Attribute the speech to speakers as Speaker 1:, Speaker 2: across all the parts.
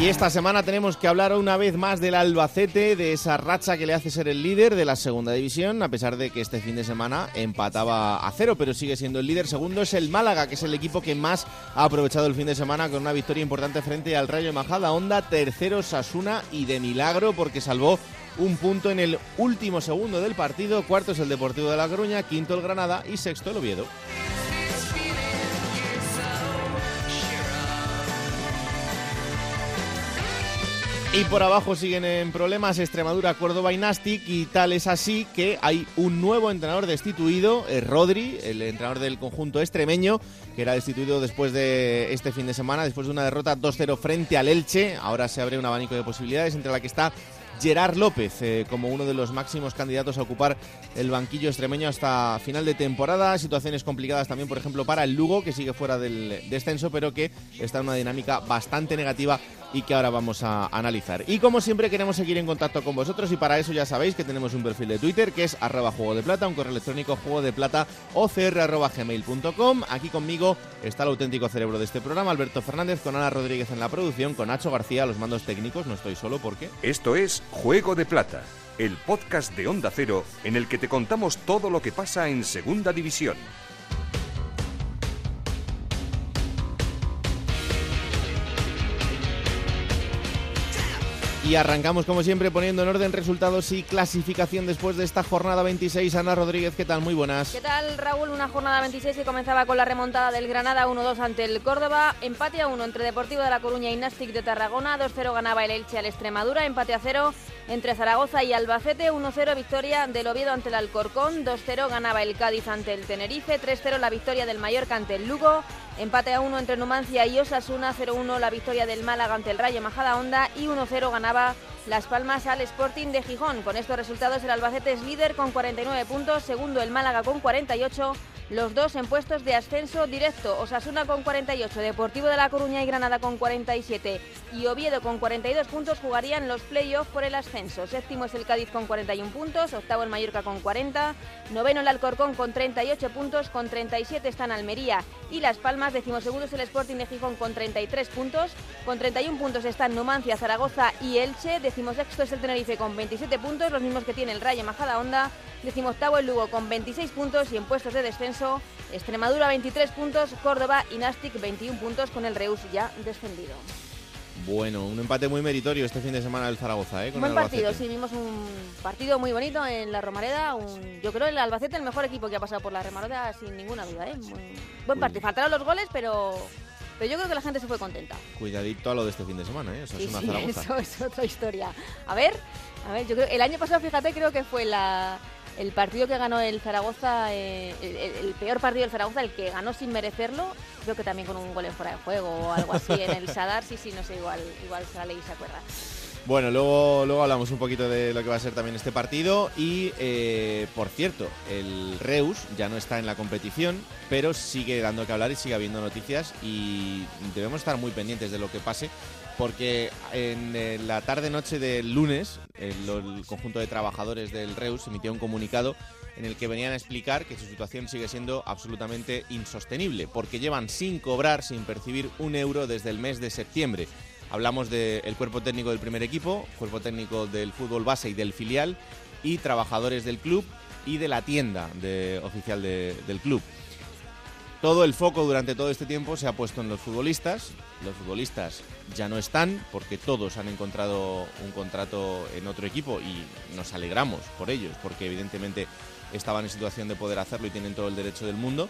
Speaker 1: Y esta semana tenemos que hablar una vez más del Albacete, de esa racha que le hace ser el líder de la segunda división, a pesar de que este fin de semana empataba a cero, pero sigue siendo el líder. Segundo es el Málaga, que es el equipo que más ha aprovechado el fin de semana con una victoria importante frente al Rayo Majada Onda. Tercero Sasuna y de milagro porque salvó un punto en el último segundo del partido. Cuarto es el Deportivo de La Coruña, quinto el Granada y sexto el Oviedo. Y por abajo siguen en problemas Extremadura, Córdoba y Nastic y tal es así que hay un nuevo entrenador destituido, eh, Rodri, el entrenador del conjunto extremeño, que era destituido después de este fin de semana, después de una derrota 2-0 frente al Elche. Ahora se abre un abanico de posibilidades entre la que está Gerard López eh, como uno de los máximos candidatos a ocupar el banquillo extremeño hasta final de temporada. Situaciones complicadas también, por ejemplo, para el Lugo, que sigue fuera del descenso, pero que está en una dinámica bastante negativa y que ahora vamos a analizar. Y como siempre queremos seguir en contacto con vosotros y para eso ya sabéis que tenemos un perfil de Twitter que es arroba juego de plata, un correo electrónico juego de plata gmail.com. Aquí conmigo está el auténtico cerebro de este programa, Alberto Fernández, con Ana Rodríguez en la producción, con Nacho García los mandos técnicos. No estoy solo porque...
Speaker 2: Esto es Juego de Plata, el podcast de Onda Cero en el que te contamos todo lo que pasa en Segunda División.
Speaker 1: Y arrancamos como siempre poniendo en orden resultados y clasificación después de esta jornada 26. Ana Rodríguez, ¿qué tal? Muy buenas.
Speaker 3: ¿Qué tal, Raúl? Una jornada 26 que comenzaba con la remontada del Granada 1-2 ante el Córdoba, empate a 1 entre Deportivo de La Coruña y Nastic de Tarragona, 2-0 ganaba el Elche al Extremadura, empate a 0 entre Zaragoza y Albacete, 1-0 victoria del Oviedo ante el Alcorcón, 2-0 ganaba el Cádiz ante el Tenerife, 3-0 la victoria del Mallorca ante el Lugo, empate a 1 entre Numancia y Osasuna, 0-1 la victoria del Málaga ante el Rayo Majadahonda y 1-0 ganaba las Palmas al Sporting de Gijón. Con estos resultados el Albacete es líder con 49 puntos, segundo el Málaga con 48, los dos en puestos de ascenso directo. Osasuna con 48, Deportivo de La Coruña y Granada con 47 y Oviedo con 42 puntos jugarían los playoffs por el ascenso. Séptimo es el Cádiz con 41 puntos, octavo el Mallorca con 40, noveno el Alcorcón con 38 puntos, con 37 están Almería y Las Palmas, decimosegundo es el Sporting de Gijón con 33 puntos, con 31 puntos están Numancia, Zaragoza y Elche, decimosexto es el Tenerife con 27 puntos, los mismos que tiene el Rayo Majada Honda, decimoctavo el Lugo con 26 puntos y en puestos de descenso Extremadura 23 puntos, Córdoba y Nastic 21 puntos con el Reus ya descendido.
Speaker 1: Bueno, un empate muy meritorio este fin de semana del Zaragoza, ¿eh? Con
Speaker 3: Buen
Speaker 1: el
Speaker 3: partido, sí, vimos un partido muy bonito en la Romareda. Un, yo creo el Albacete el mejor equipo que ha pasado por la Romareda sin ninguna duda, ¿eh? Muy- buen partido. Faltaron los goles, pero, pero yo creo que la gente se fue contenta.
Speaker 1: Cuidadito a lo de este fin de semana, ¿eh? Eso
Speaker 3: Sí,
Speaker 1: es una
Speaker 3: sí,
Speaker 1: Zaragoza.
Speaker 3: eso es otra historia. A ver, a ver, yo creo el año pasado, fíjate, creo que fue la, el partido que ganó el Zaragoza, eh, el, el- el peor partido del Zaragoza, el que ganó sin merecerlo, creo que también con un gol en fuera de juego o algo así en el Sadar, sí, sí, no sé, igual, igual sale y se acuerda.
Speaker 1: Bueno, luego, luego hablamos un poquito de lo que va a ser también este partido. Y, eh, por cierto, el Reus ya no está en la competición, pero sigue dando que hablar y sigue habiendo noticias. Y debemos estar muy pendientes de lo que pase, porque en eh, la tarde-noche del lunes, el, el conjunto de trabajadores del Reus emitió un comunicado en el que venían a explicar que su situación sigue siendo absolutamente insostenible, porque llevan sin cobrar, sin percibir un euro desde el mes de septiembre. Hablamos del cuerpo técnico del primer equipo, cuerpo técnico del fútbol base y del filial, y trabajadores del club y de la tienda de- oficial de- del club. Todo el foco durante todo este tiempo se ha puesto en los futbolistas. Los futbolistas ya no están porque todos han encontrado un contrato en otro equipo y nos alegramos por ellos porque evidentemente estaban en situación de poder hacerlo y tienen todo el derecho del mundo.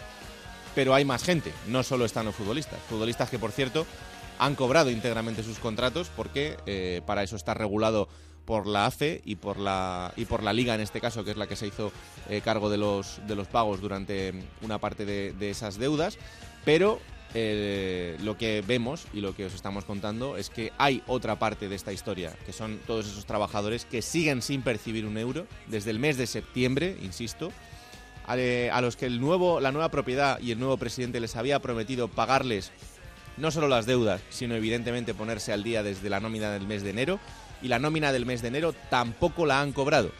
Speaker 1: Pero hay más gente, no solo están los futbolistas. Futbolistas que, por cierto, han cobrado íntegramente sus contratos porque eh, para eso está regulado por la AFE y por la y por la liga en este caso que es la que se hizo eh, cargo de los de los pagos durante una parte de, de esas deudas. Pero eh, lo que vemos y lo que os estamos contando es que hay otra parte de esta historia, que son todos esos trabajadores que siguen sin percibir un euro desde el mes de septiembre, insisto, a, a los que el nuevo, la nueva propiedad y el nuevo presidente les había prometido pagarles no solo las deudas, sino evidentemente ponerse al día desde la nómina del mes de enero, y la nómina del mes de enero tampoco la han cobrado.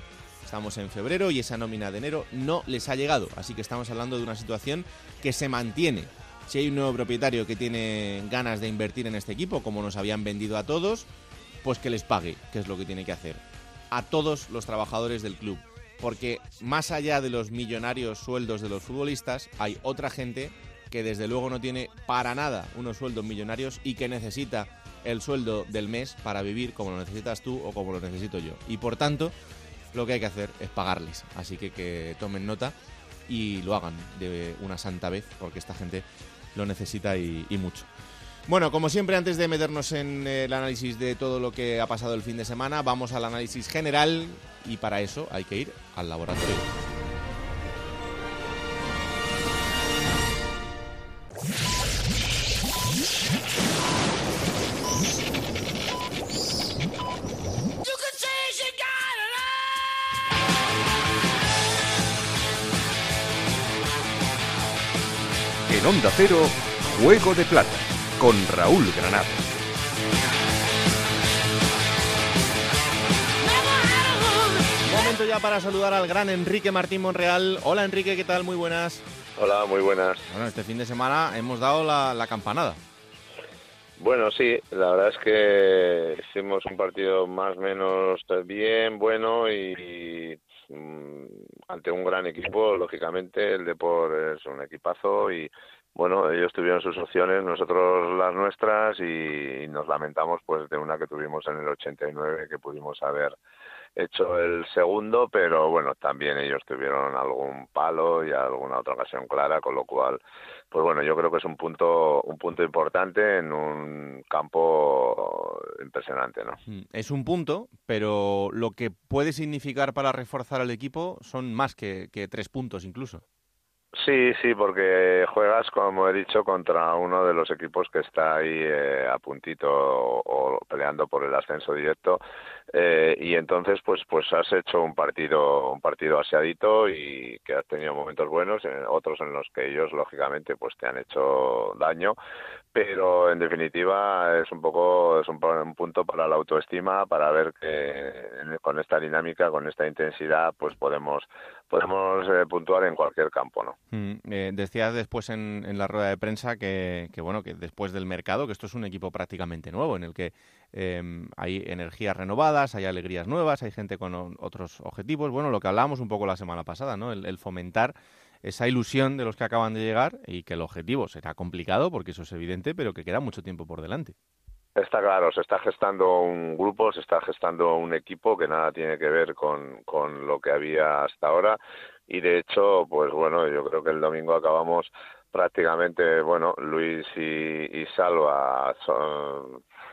Speaker 1: Estamos en febrero y esa nómina de enero no les ha llegado, así que estamos hablando de una situación que se mantiene si hay un nuevo propietario que tiene ganas de invertir en este equipo, como nos habían vendido a todos, pues que les pague, que es lo que tiene que hacer. A todos los trabajadores del club. Porque más allá de los millonarios sueldos de los futbolistas, hay otra gente que desde luego no tiene para nada unos sueldos millonarios y que necesita el sueldo del mes para vivir como lo necesitas tú o como lo necesito yo. Y por tanto, lo que hay que hacer es pagarles. Así que que tomen nota y lo hagan de una santa vez, porque esta gente lo necesita y, mucho. Bueno, como siempre, antes de meternos en el análisis de todo lo que ha pasado el fin de semana, vamos al análisis general y para eso hay que ir al laboratorio.
Speaker 2: Onda Cero, Juego de Plata, con Raúl Granado.
Speaker 1: Momento ya para saludar al gran Enrique Martín Monreal. Hola Enrique, ¿qué tal? Muy buenas.
Speaker 4: Hola, muy buenas.
Speaker 1: Bueno, este fin de semana hemos dado la, campanada.
Speaker 4: Bueno, sí, la verdad es que hicimos un partido más o menos bien, bueno y ante un gran equipo, lógicamente el Depor es un equipazo y bueno, ellos tuvieron sus opciones, nosotros las nuestras y, nos lamentamos pues de una que tuvimos en el 89 que pudimos haber hecho el segundo, pero bueno, también ellos tuvieron algún palo y alguna otra ocasión clara, con lo cual, pues bueno, yo creo que es un punto un punto importante en un campo impresionante, ¿no?
Speaker 1: Mm, es un punto, pero lo que puede significar para reforzar al equipo son más que tres puntos incluso.
Speaker 4: Sí, sí, porque juegas, como he dicho, contra uno de los equipos que está ahí eh, a puntito o, peleando por el ascenso directo. Eh, y entonces pues pues has hecho un partido un partido aseadito y que has tenido momentos buenos, otros en los que ellos lógicamente pues te han hecho daño, pero en definitiva es un poco es un, punto para la autoestima para ver que con esta dinámica con esta intensidad pues podemos podemos eh, puntuar en cualquier campo no
Speaker 1: mm, eh, decías después en, en, la rueda de prensa que, que, bueno que después del mercado que esto es un equipo prácticamente nuevo en el que em, hay energías renovadas hay alegrías nuevas hay gente con otros objetivos. Bueno lo que hablábamos un poco la semana pasada no el fomentar esa ilusión de los que acaban de llegar y que el objetivo será complicado, porque eso es evidente, pero que queda mucho tiempo por delante.
Speaker 4: Está claro, se está gestando un grupo, se está gestando un equipo que nada tiene que ver con, con lo que había hasta ahora y de hecho, pues bueno, yo creo que el domingo acabamos prácticamente, bueno, Luis y, y Salva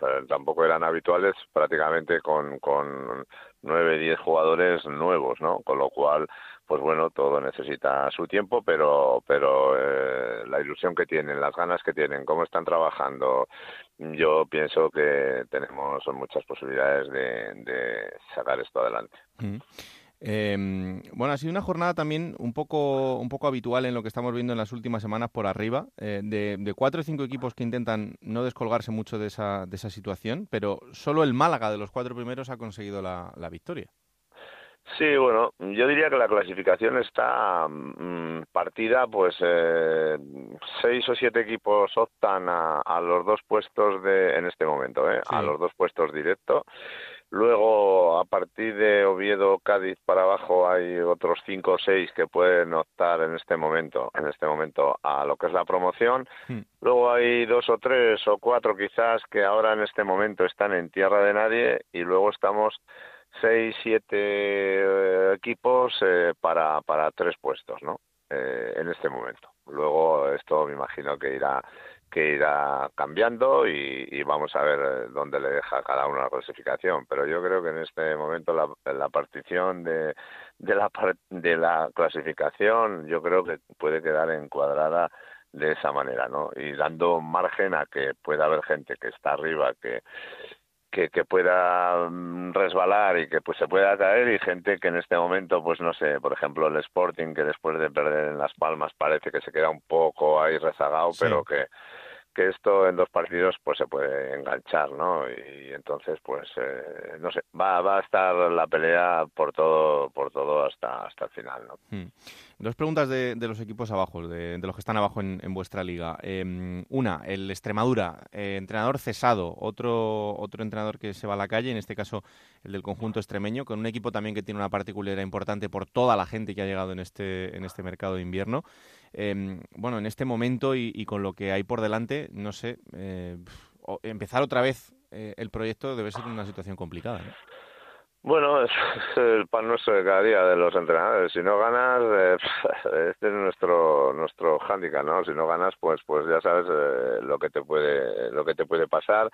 Speaker 4: eh, tampoco eran habituales, prácticamente con, con nueve, diez jugadores nuevos, ¿no? Con lo cual, pues bueno, todo necesita su tiempo, pero, pero eh, la ilusión que tienen, las ganas que tienen, cómo están trabajando, yo pienso que tenemos muchas posibilidades de, sacar esto adelante.
Speaker 1: Em, bueno, ha sido una jornada también un poco, un poco habitual en lo que estamos viendo en las últimas semanas por arriba, eh, de, cuatro o cinco equipos que intentan no descolgarse mucho de esa, de esa situación, pero solo el Málaga de los cuatro primeros ha conseguido la, victoria.
Speaker 4: Sí, bueno, yo diría que la clasificación está mm, partida, pues eh, seis o siete equipos optan a, los dos puestos de, en este momento, ¿eh? a los dos puestos directos Luego, a partir de Oviedo, Cádiz para abajo, hay otros cinco o seis que pueden optar en este momento, en este momento, a lo que es la promoción. Hmm. Luego hay dos o tres o cuatro quizás que ahora en este momento están en tierra de nadie y luego estamos seis, siete eh, equipos eh, para, para tres puestos, ¿no? Eh, en este momento. Luego esto me imagino que irá que irá cambiando y, vamos a ver dónde le deja cada uno la clasificación. Pero yo creo que en este momento la, la partición de, de, la, de la clasificación yo creo que puede quedar encuadrada de esa manera, ¿no? Y dando margen a que pueda haber gente que está arriba, que que, que, pueda mm, resbalar y que pues se pueda caer y gente que en este momento pues no sé por ejemplo el Sporting que después de perder en las Palmas parece que se queda un poco ahí rezagado pero que que esto en dos partidos pues se puede enganchar, ¿no? Y entonces pues eh, no sé, va, va a estar la pelea por todo por todo hasta hasta el final, ¿no?
Speaker 1: Hmm. Dos preguntas de, de, los equipos abajo, de, los que están abajo en, en vuestra liga. Eh, una, el Extremadura, eh, entrenador cesado, otro otro entrenador que se va a la calle, en este caso el del conjunto extremeño, con un equipo también que tiene una particularidad importante por toda la gente que ha llegado en este en este mercado de invierno. Eh, bueno, en este momento y, con lo que hay por delante, no sé, eh, empezar otra vez eh, el proyecto debe ser una situación complicada. ¿no?
Speaker 4: Bueno, es el pan nuestro de cada día de los entrenadores. Si no ganas, eh, este es nuestro nuestro hándicap, ¿no? Si no ganas, pues pues ya sabes eh, lo que te puede lo que te puede pasar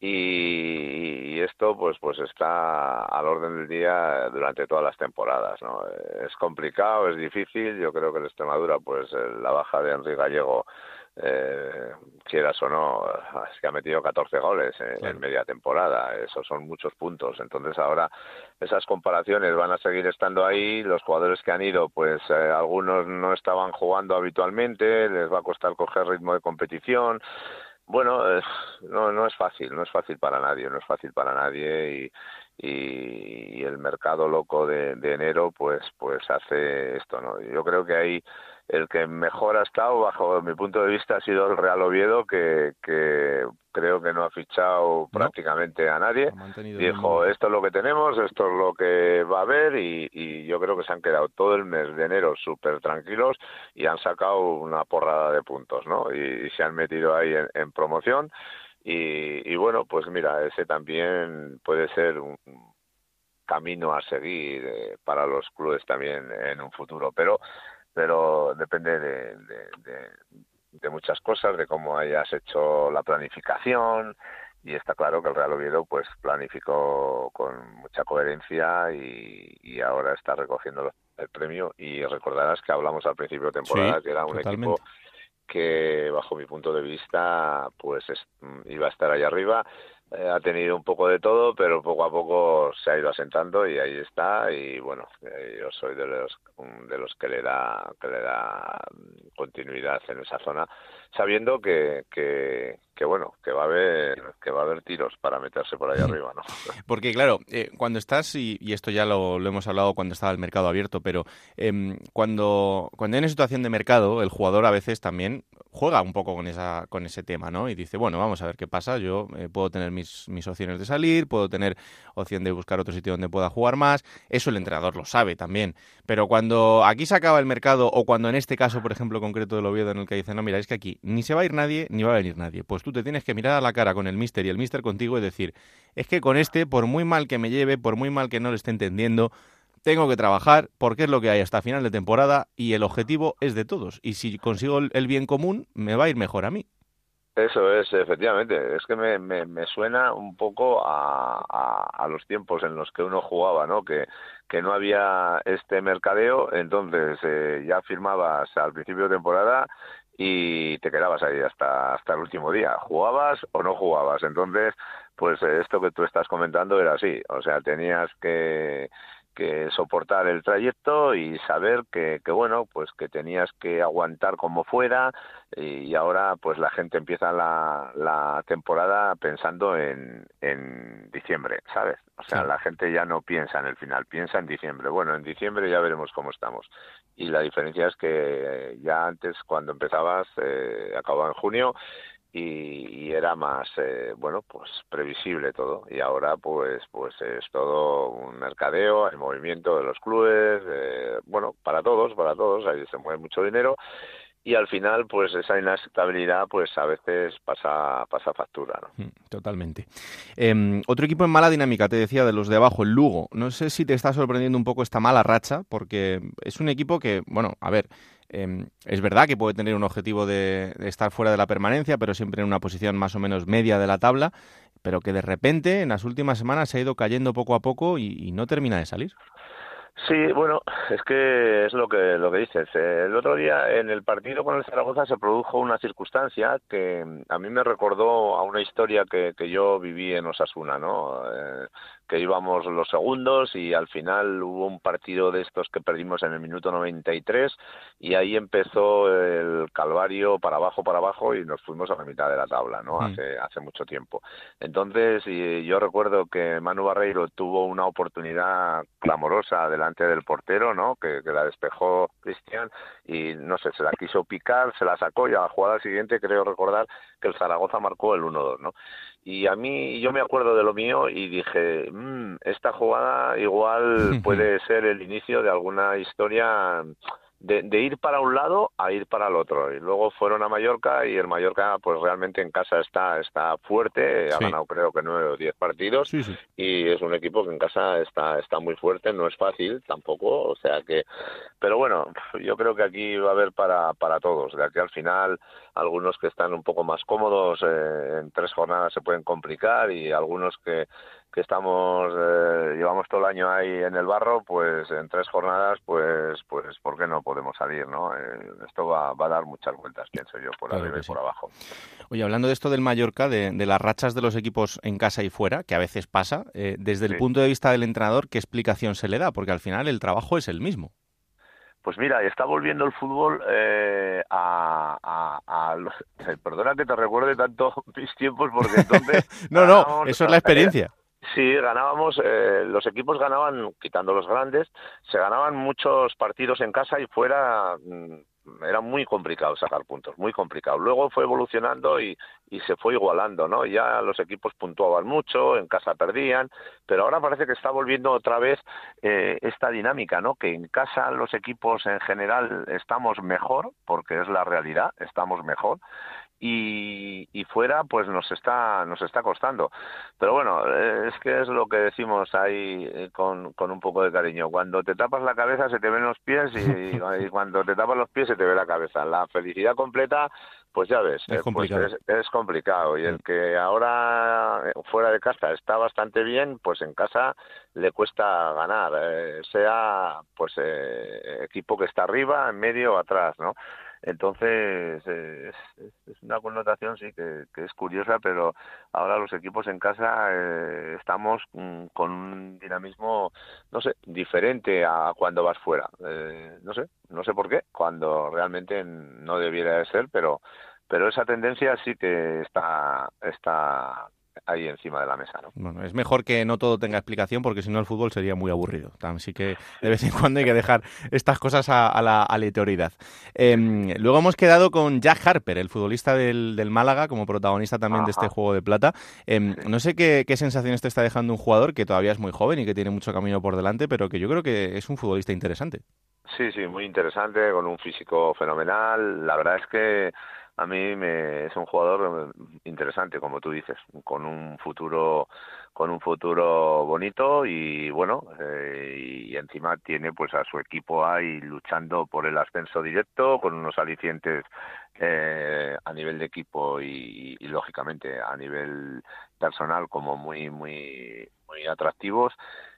Speaker 4: y, esto pues pues está al orden del día durante todas las temporadas, ¿no? Es complicado, es difícil. Yo creo que el Extremadura, pues la baja de Enrique Gallego eh, quieras o no, que ha metido 14 goles en, en, media temporada, esos son muchos puntos. Entonces ahora esas comparaciones van a seguir estando ahí, los jugadores que han ido, pues eh, algunos no estaban jugando habitualmente, les va a costar coger ritmo de competición. Bueno, eh, no, no es fácil, no es fácil para nadie, no es fácil para nadie y, y, el mercado loco de, de enero pues pues hace esto, ¿no? Yo creo que ahí el que mejor ha estado, bajo mi punto de vista, ha sido el Real Oviedo, que, que creo que no ha fichado no. prácticamente a nadie. Dijo, esto es lo que tenemos, esto es lo que va a haber, y, y yo creo que se han quedado todo el mes de enero súper tranquilos y han sacado una porrada de puntos, ¿no? Y, y se han metido ahí en, en promoción. Y, y bueno, pues mira, ese también puede ser un camino a seguir eh, para los clubes también en un futuro. Pero pero depende de, de, de, de, muchas cosas, de cómo hayas hecho la planificación y está claro que el Real Oviedo pues planificó con mucha coherencia y, y ahora está recogiendo el premio y recordarás que hablamos al principio de temporada
Speaker 1: sí,
Speaker 4: que era un
Speaker 1: totalmente.
Speaker 4: equipo que bajo mi punto de vista pues es, iba a estar ahí arriba eh, ha tenido un poco de todo, pero poco a poco se ha ido asentando y ahí está. Y bueno, eh, yo soy de los de los que le da que le da continuidad en esa zona, sabiendo que, que, que bueno que va a haber que va a haber tiros para meterse por ahí arriba, ¿no?
Speaker 1: Porque claro, eh, cuando estás y, y, esto ya lo, lo, hemos hablado cuando estaba el mercado abierto, pero eh, cuando cuando hay una situación de mercado, el jugador a veces también juega un poco con esa con ese tema, ¿no? Y dice, bueno, vamos a ver qué pasa. Yo eh, puedo tener mis, mis opciones de salir, puedo tener opción de buscar otro sitio donde pueda jugar más. Eso el entrenador lo sabe también. Pero cuando aquí se acaba el mercado o cuando en este caso, por ejemplo, concreto del Oviedo en el que dice, no, mira, es que aquí ni se va a ir nadie ni va a venir nadie. Pues tú te tienes que mirar a la cara con el mister y el mister contigo y decir, es que con este, por muy mal que me lleve, por muy mal que no lo esté entendiendo, tengo que trabajar porque es lo que hay hasta final de temporada y el objetivo es de todos. Y si consigo el bien común, me va a ir mejor a mí.
Speaker 4: Eso es, efectivamente. Es que me, me, me suena un poco a, a, a, los tiempos en los que uno jugaba, ¿no? Que, que no había este mercadeo, entonces eh, ya firmabas al principio de temporada y te quedabas ahí hasta, hasta el último día. Jugabas o no jugabas. Entonces, pues esto que tú estás comentando era así. O sea, tenías que que soportar el trayecto y saber que, que, bueno pues que tenías que aguantar como fuera y ahora pues la gente empieza la, la temporada pensando en, en diciembre sabes o sea sí. la gente ya no piensa en el final piensa en diciembre. Bueno en diciembre ya veremos cómo estamos. Y la diferencia es que ya antes cuando empezabas eh, acababa en junio y, y, era más eh, bueno pues previsible todo. Y ahora pues pues es todo un mercadeo el movimiento de los clubes eh, bueno para todos para todos ahí se mueve mucho dinero y al final pues esa inestabilidad pues a veces pasa pasa factura ¿no?
Speaker 1: Mm, totalmente eh, otro equipo en mala dinámica te decía de los de abajo el Lugo no sé si te está sorprendiendo un poco esta mala racha porque es un equipo que bueno a ver eh, es verdad que puede tener un objetivo de, de, estar fuera de la permanencia, pero siempre en una posición más o menos media de la tabla, pero que de repente en las últimas semanas se ha ido cayendo poco a poco y, y no termina de salir.
Speaker 4: Sí, bueno, es que es lo que lo que dices. El otro día en el partido con el Zaragoza se produjo una circunstancia que a mí me recordó a una historia que, que yo viví en Osasuna, ¿no? Eh, que íbamos los segundos y al final hubo un partido de estos que perdimos en el minuto 93 y ahí empezó el calvario para abajo, para abajo y nos fuimos a la mitad de la tabla, ¿no? Mm. Hace, hace mucho tiempo. Entonces, y yo recuerdo que Manu Barreiro tuvo una oportunidad clamorosa delante del portero, ¿no? Que, que la despejó Cristian y no sé, se la quiso picar, se la sacó y a la jugada siguiente creo recordar que el Zaragoza marcó el 1-2, ¿no? Y a mí, yo me acuerdo de lo mío y dije, mmm, esta jugada igual puede ser el inicio de alguna historia de, ir para un lado a ir para el otro. Y luego fueron a Mallorca y el Mallorca pues realmente en casa está, está fuerte, ha ganado creo que nueve o diez partidos y es un equipo que en casa está, está muy fuerte, no es fácil tampoco, o sea que, pero bueno, yo creo que aquí va a haber para, para todos, de aquí al final algunos que están un poco más cómodos eh, en tres jornadas se pueden complicar y algunos que que estamos eh, llevamos todo el año ahí en el barro pues en tres jornadas pues pues por qué no podemos salir no eh, esto va, va, a dar muchas vueltas pienso yo por arriba y por abajo.
Speaker 1: Oye hablando de esto del Mallorca de, las rachas de los equipos en casa y fuera que a veces pasa eh, desde el punto de vista del entrenador qué explicación se le da porque al final el trabajo es el mismo.
Speaker 4: Pues mira, está volviendo el fútbol a, a, Perdona que te recuerde tanto mis tiempos, porque entonces...
Speaker 1: no, no, eso es la experiencia.
Speaker 4: Sí, ganábamos, eh, los equipos ganaban, quitando los grandes, se ganaban muchos partidos en casa y fuera mm, era muy complicado sacar puntos, muy complicado. Luego fue evolucionando y, y se fue igualando, ¿no? Ya los equipos puntuaban mucho, en casa perdían, pero ahora parece que está volviendo otra vez eh, esta dinámica, ¿no? Que en casa los equipos en general estamos mejor, porque es la realidad, estamos mejor, y, y, fuera pues nos está nos está costando. Pero bueno es que es lo que decimos ahí eh, con, con un poco de cariño. Cuando te tapas la cabeza se te ven los pies y, cuando te tapas los pies se te ve la cabeza. La felicidad completa pues ya ves
Speaker 1: es eh, pues
Speaker 4: complicado, es, complicado. y el que ahora eh, fuera de casa está bastante bien pues en casa le cuesta ganar sea pues equipo que está arriba en medio o atrás no entonces, es, una connotación, sí, que, es curiosa, pero ahora los equipos en casa eh, estamos con un dinamismo, no sé, diferente a cuando vas fuera. Eh, no sé, no sé por qué, cuando realmente no debiera de ser, pero pero esa tendencia sí que está está ahí encima de la mesa. ¿no?
Speaker 1: Bueno, es mejor que no todo tenga explicación porque si no el fútbol sería muy aburrido. Así que de vez en cuando hay que dejar estas cosas a, la aleatoriedad. Em, luego hemos quedado con Jack Harper, el futbolista del, Málaga, como protagonista también de este juego de plata. Em, no sé qué, qué sensaciones te está dejando un jugador que todavía es muy joven y que tiene mucho camino por delante, pero que yo creo que es un futbolista interesante.
Speaker 4: Sí, sí, muy interesante, con un físico fenomenal. La verdad es que a mí me, es un jugador interesante, como tú dices, con un futuro con un futuro bonito y bueno eh, y encima tiene pues a su equipo ahí luchando por el ascenso directo con unos alicientes eh, a nivel de equipo y, lógicamente a nivel personal como muy muy muy atractivos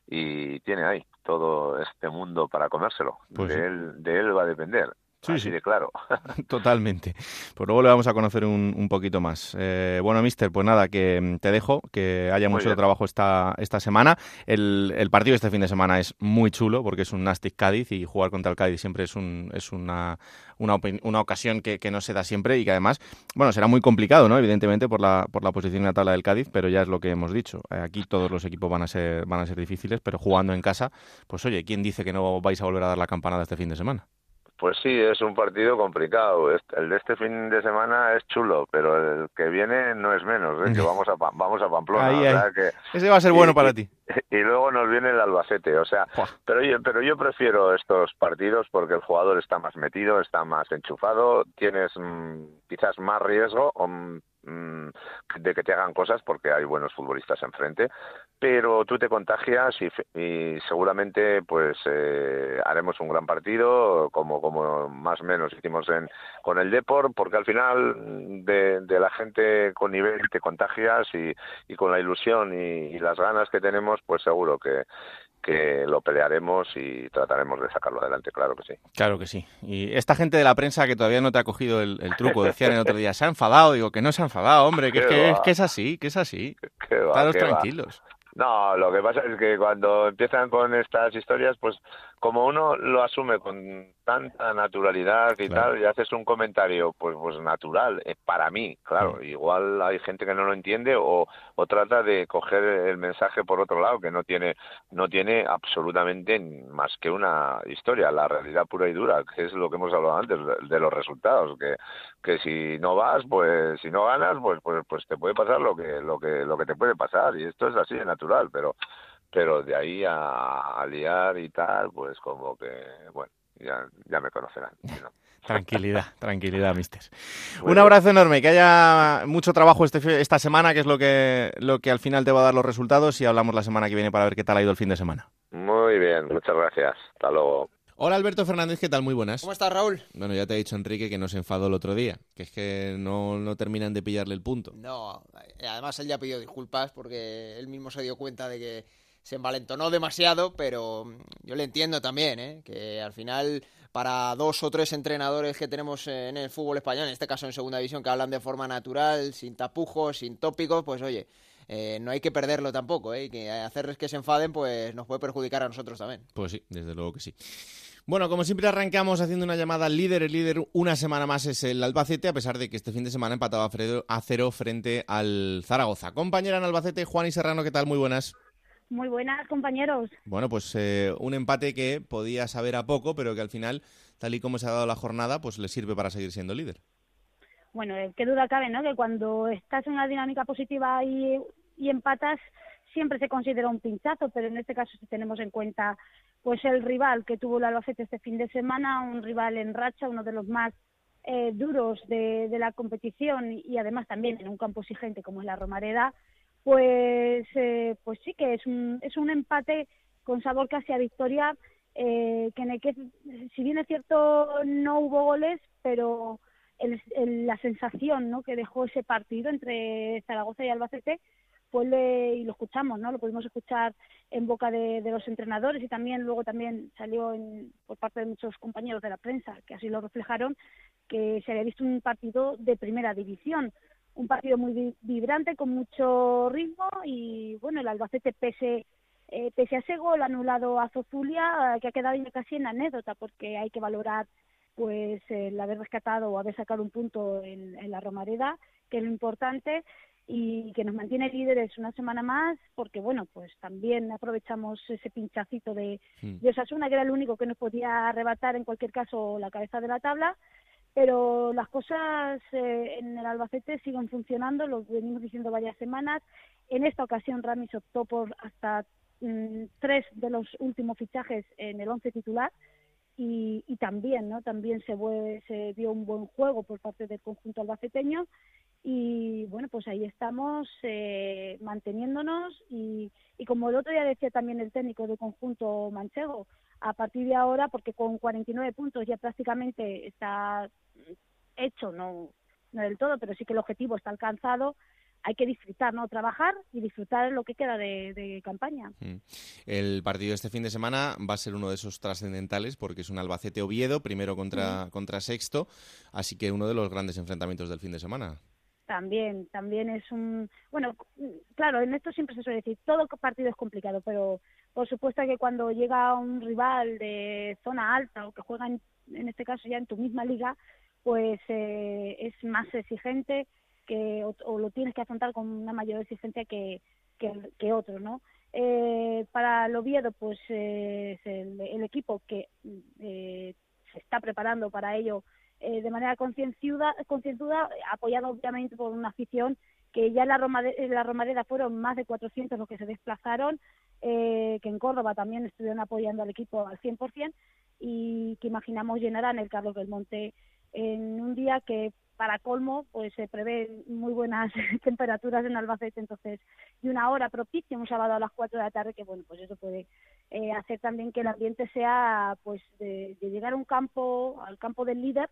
Speaker 4: y tiene ahí todo este mundo para comérselo. Pues de él de él va a depender Sí, sí. de claro.
Speaker 1: Totalmente. Pues luego le vamos a conocer un, un poquito más. Eh, bueno, mister, pues nada, que mm, te dejo, que haya mucho trabajo esta, esta semana. El, el, partido este fin de semana es muy chulo porque es un Nastic Cádiz y jugar contra el Cádiz siempre es, un, es una, una, una ocasión que, que, no se da siempre y que además, bueno, será muy complicado, ¿no? Evidentemente por la, por la posición en la tabla del Cádiz, pero ya es lo que hemos dicho. Eh, aquí todos los equipos van a ser, van a ser difíciles, pero jugando en casa, pues oye, ¿quién dice que no vais a volver a dar la campanada este fin de semana?
Speaker 4: Pues sí, es un partido complicado. El de este fin de semana es chulo, pero el que viene no es menos, ¿eh? que vamos a vamos a Pamplona.
Speaker 1: Ese va a ser bueno para ti.
Speaker 4: Y luego nos viene el Albacete, o sea, pero yo, pero yo prefiero estos partidos porque el jugador está más metido, está más enchufado, tienes mm, quizás más riesgo, o, mm, de que te hagan cosas porque hay buenos futbolistas enfrente, pero tú te contagias y, seguramente pues eh, haremos un gran partido como como más o menos hicimos en con el Deport porque al final de, la gente con nivel te contagias y, y con la ilusión y, las ganas que tenemos pues seguro que que lo pelearemos y trataremos de sacarlo adelante, claro que sí.
Speaker 1: Claro que sí. Y esta gente de la prensa que todavía no te ha cogido el, truco, decían el otro día, se ha enfadado, digo que no se ha enfadado, hombre, que, es que, es que, es así, que es así. Estaros tranquilos.
Speaker 4: No, lo que pasa es que cuando empiezan con estas historias, pues como uno lo asume con tanta naturalidad y tal, y haces un comentario pues pues natural, eh, para mí, claro, igual hay gente que no lo entiende o, o trata de coger el mensaje por otro lado que no tiene no tiene absolutamente más que una historia, la realidad pura y dura, que es lo que hemos hablado antes de, los resultados, que que si no vas, pues si no ganas, pues pues pues te puede pasar lo que lo que lo que te puede pasar y esto es así de natural, pero pero de ahí a, liar y tal, pues como que, bueno, ya, ya me conocerán.
Speaker 1: Tranquilidad, tranquilidad, mister. Un abrazo enorme, que haya mucho trabajo este, esta semana, que es lo que, lo que al final te va a dar los resultados y hablamos la semana que viene para ver qué tal ha ido el fin de semana.
Speaker 4: Muy bien, muchas gracias. Hasta luego.
Speaker 1: Hola Alberto Fernández, ¿qué tal? Muy buenas.
Speaker 5: ¿Cómo estás, Raúl?
Speaker 1: Bueno, ya te he dicho Enrique que no se enfadó el otro día, que es que no, no terminan de pillarle el punto.
Speaker 5: No, además él ya pidió disculpas porque él mismo se dio cuenta de que se envalentonó demasiado, pero mm, yo le entiendo también, ¿eh? que al final para dos o tres entrenadores que tenemos en el fútbol español, en este caso en segunda división, que hablan de forma natural, sin tapujos, sin tópicos, pues oye, eh, no hay que perderlo tampoco, ¿eh? que hacerles que se enfaden pues nos puede perjudicar a nosotros también.
Speaker 1: Pues sí, desde luego que sí. Bueno, como siempre arrancamos haciendo una llamada al líder. El líder una semana más es el Albacete, a pesar de que este fin de semana empataba a cero frente al Zaragoza. Compañera en Albacete, Juan y Serrano, ¿qué tal? Muy buenas.
Speaker 6: Muy buenas, compañeros.
Speaker 1: Bueno, pues eh, un empate que podía saber a poco, pero que al final, tal y como se ha dado la jornada, pues le sirve para seguir siendo líder.
Speaker 6: Bueno, eh, qué duda cabe, ¿no? Que cuando estás en una dinámica positiva y, y empatas, siempre se considera un pinchazo, pero en este caso si tenemos en cuenta pues el rival que tuvo el Albacete este fin de semana, un rival en racha, uno de los más eh, duros de, de, la competición y además también en un campo exigente como es la Romareda, pues, eh, pues sí que es un, es un empate con sabor casi a victoria, eh, que en el que, si bien es cierto, no hubo goles, pero el, la sensación ¿no? que dejó ese partido entre Zaragoza y Albacete, pues y lo escuchamos, ¿no? Lo pudimos escuchar en boca de, de los entrenadores y también luego también salió en, por parte de muchos compañeros de la prensa que así lo reflejaron, que se había visto un partido de primera división un partido muy vibrante, con mucho ritmo y bueno, el Albacete pese, eh, pese a ese gol anulado a Zozulia, que ha quedado casi en anécdota porque hay que valorar pues el haber rescatado o haber sacado un punto en, la Romareda, que es lo importante y que nos mantiene líderes una semana más porque bueno pues también aprovechamos ese pinchacito de, mm. de Osasuna que era el único que nos podía arrebatar en cualquier caso la cabeza de la tabla pero las cosas eh, en el Albacete siguen funcionando, lo venimos diciendo varias semanas. En esta ocasión Ramis optó por hasta mm, tres de los últimos fichajes en el once titular y, y también, ¿no? También se, se dio un buen juego por parte del conjunto albaceteño y bueno, pues ahí estamos eh, manteniéndonos y, y como el otro día decía también el técnico del conjunto manchego, a partir de ahora, porque con 49 puntos ya prácticamente está hecho, no, no del todo, pero sí que el objetivo está alcanzado, hay que disfrutar, ¿no? Trabajar y disfrutar lo que queda de, campaña. Mm.
Speaker 1: El partido de este fin de semana va a ser uno de esos trascendentales porque es un Albacete Oviedo, primero contra, contra sexto, así que uno de los grandes enfrentamientos del fin de semana.
Speaker 6: También, también es un... Bueno, claro, en esto siempre se suele decir, todo partido es complicado, pero por supuesto que cuando llega un rival de zona alta o que juega en, en este caso ya en tu misma liga, pues eh, es más exigente que o, lo tienes que afrontar con una mayor exigencia que, que, otro, ¿no? Eh, para el Oviedo, pues eh, es el, equipo que se está preparando para ello de manera concienzuda, apoyado obviamente por una afición que ya en la, la Romareda fueron más de 400 los que se desplazaron, que en Córdoba también estuvieron apoyando al equipo al 100% y que imaginamos llenarán el Carlos del Monte en un día que para colmo pues se prevé muy buenas temperaturas en Albacete entonces y una hora propicia un sábado a las 4 de la tarde que bueno pues eso puede eh, hacer también que el ambiente sea pues de, llegar a un campo al campo del líder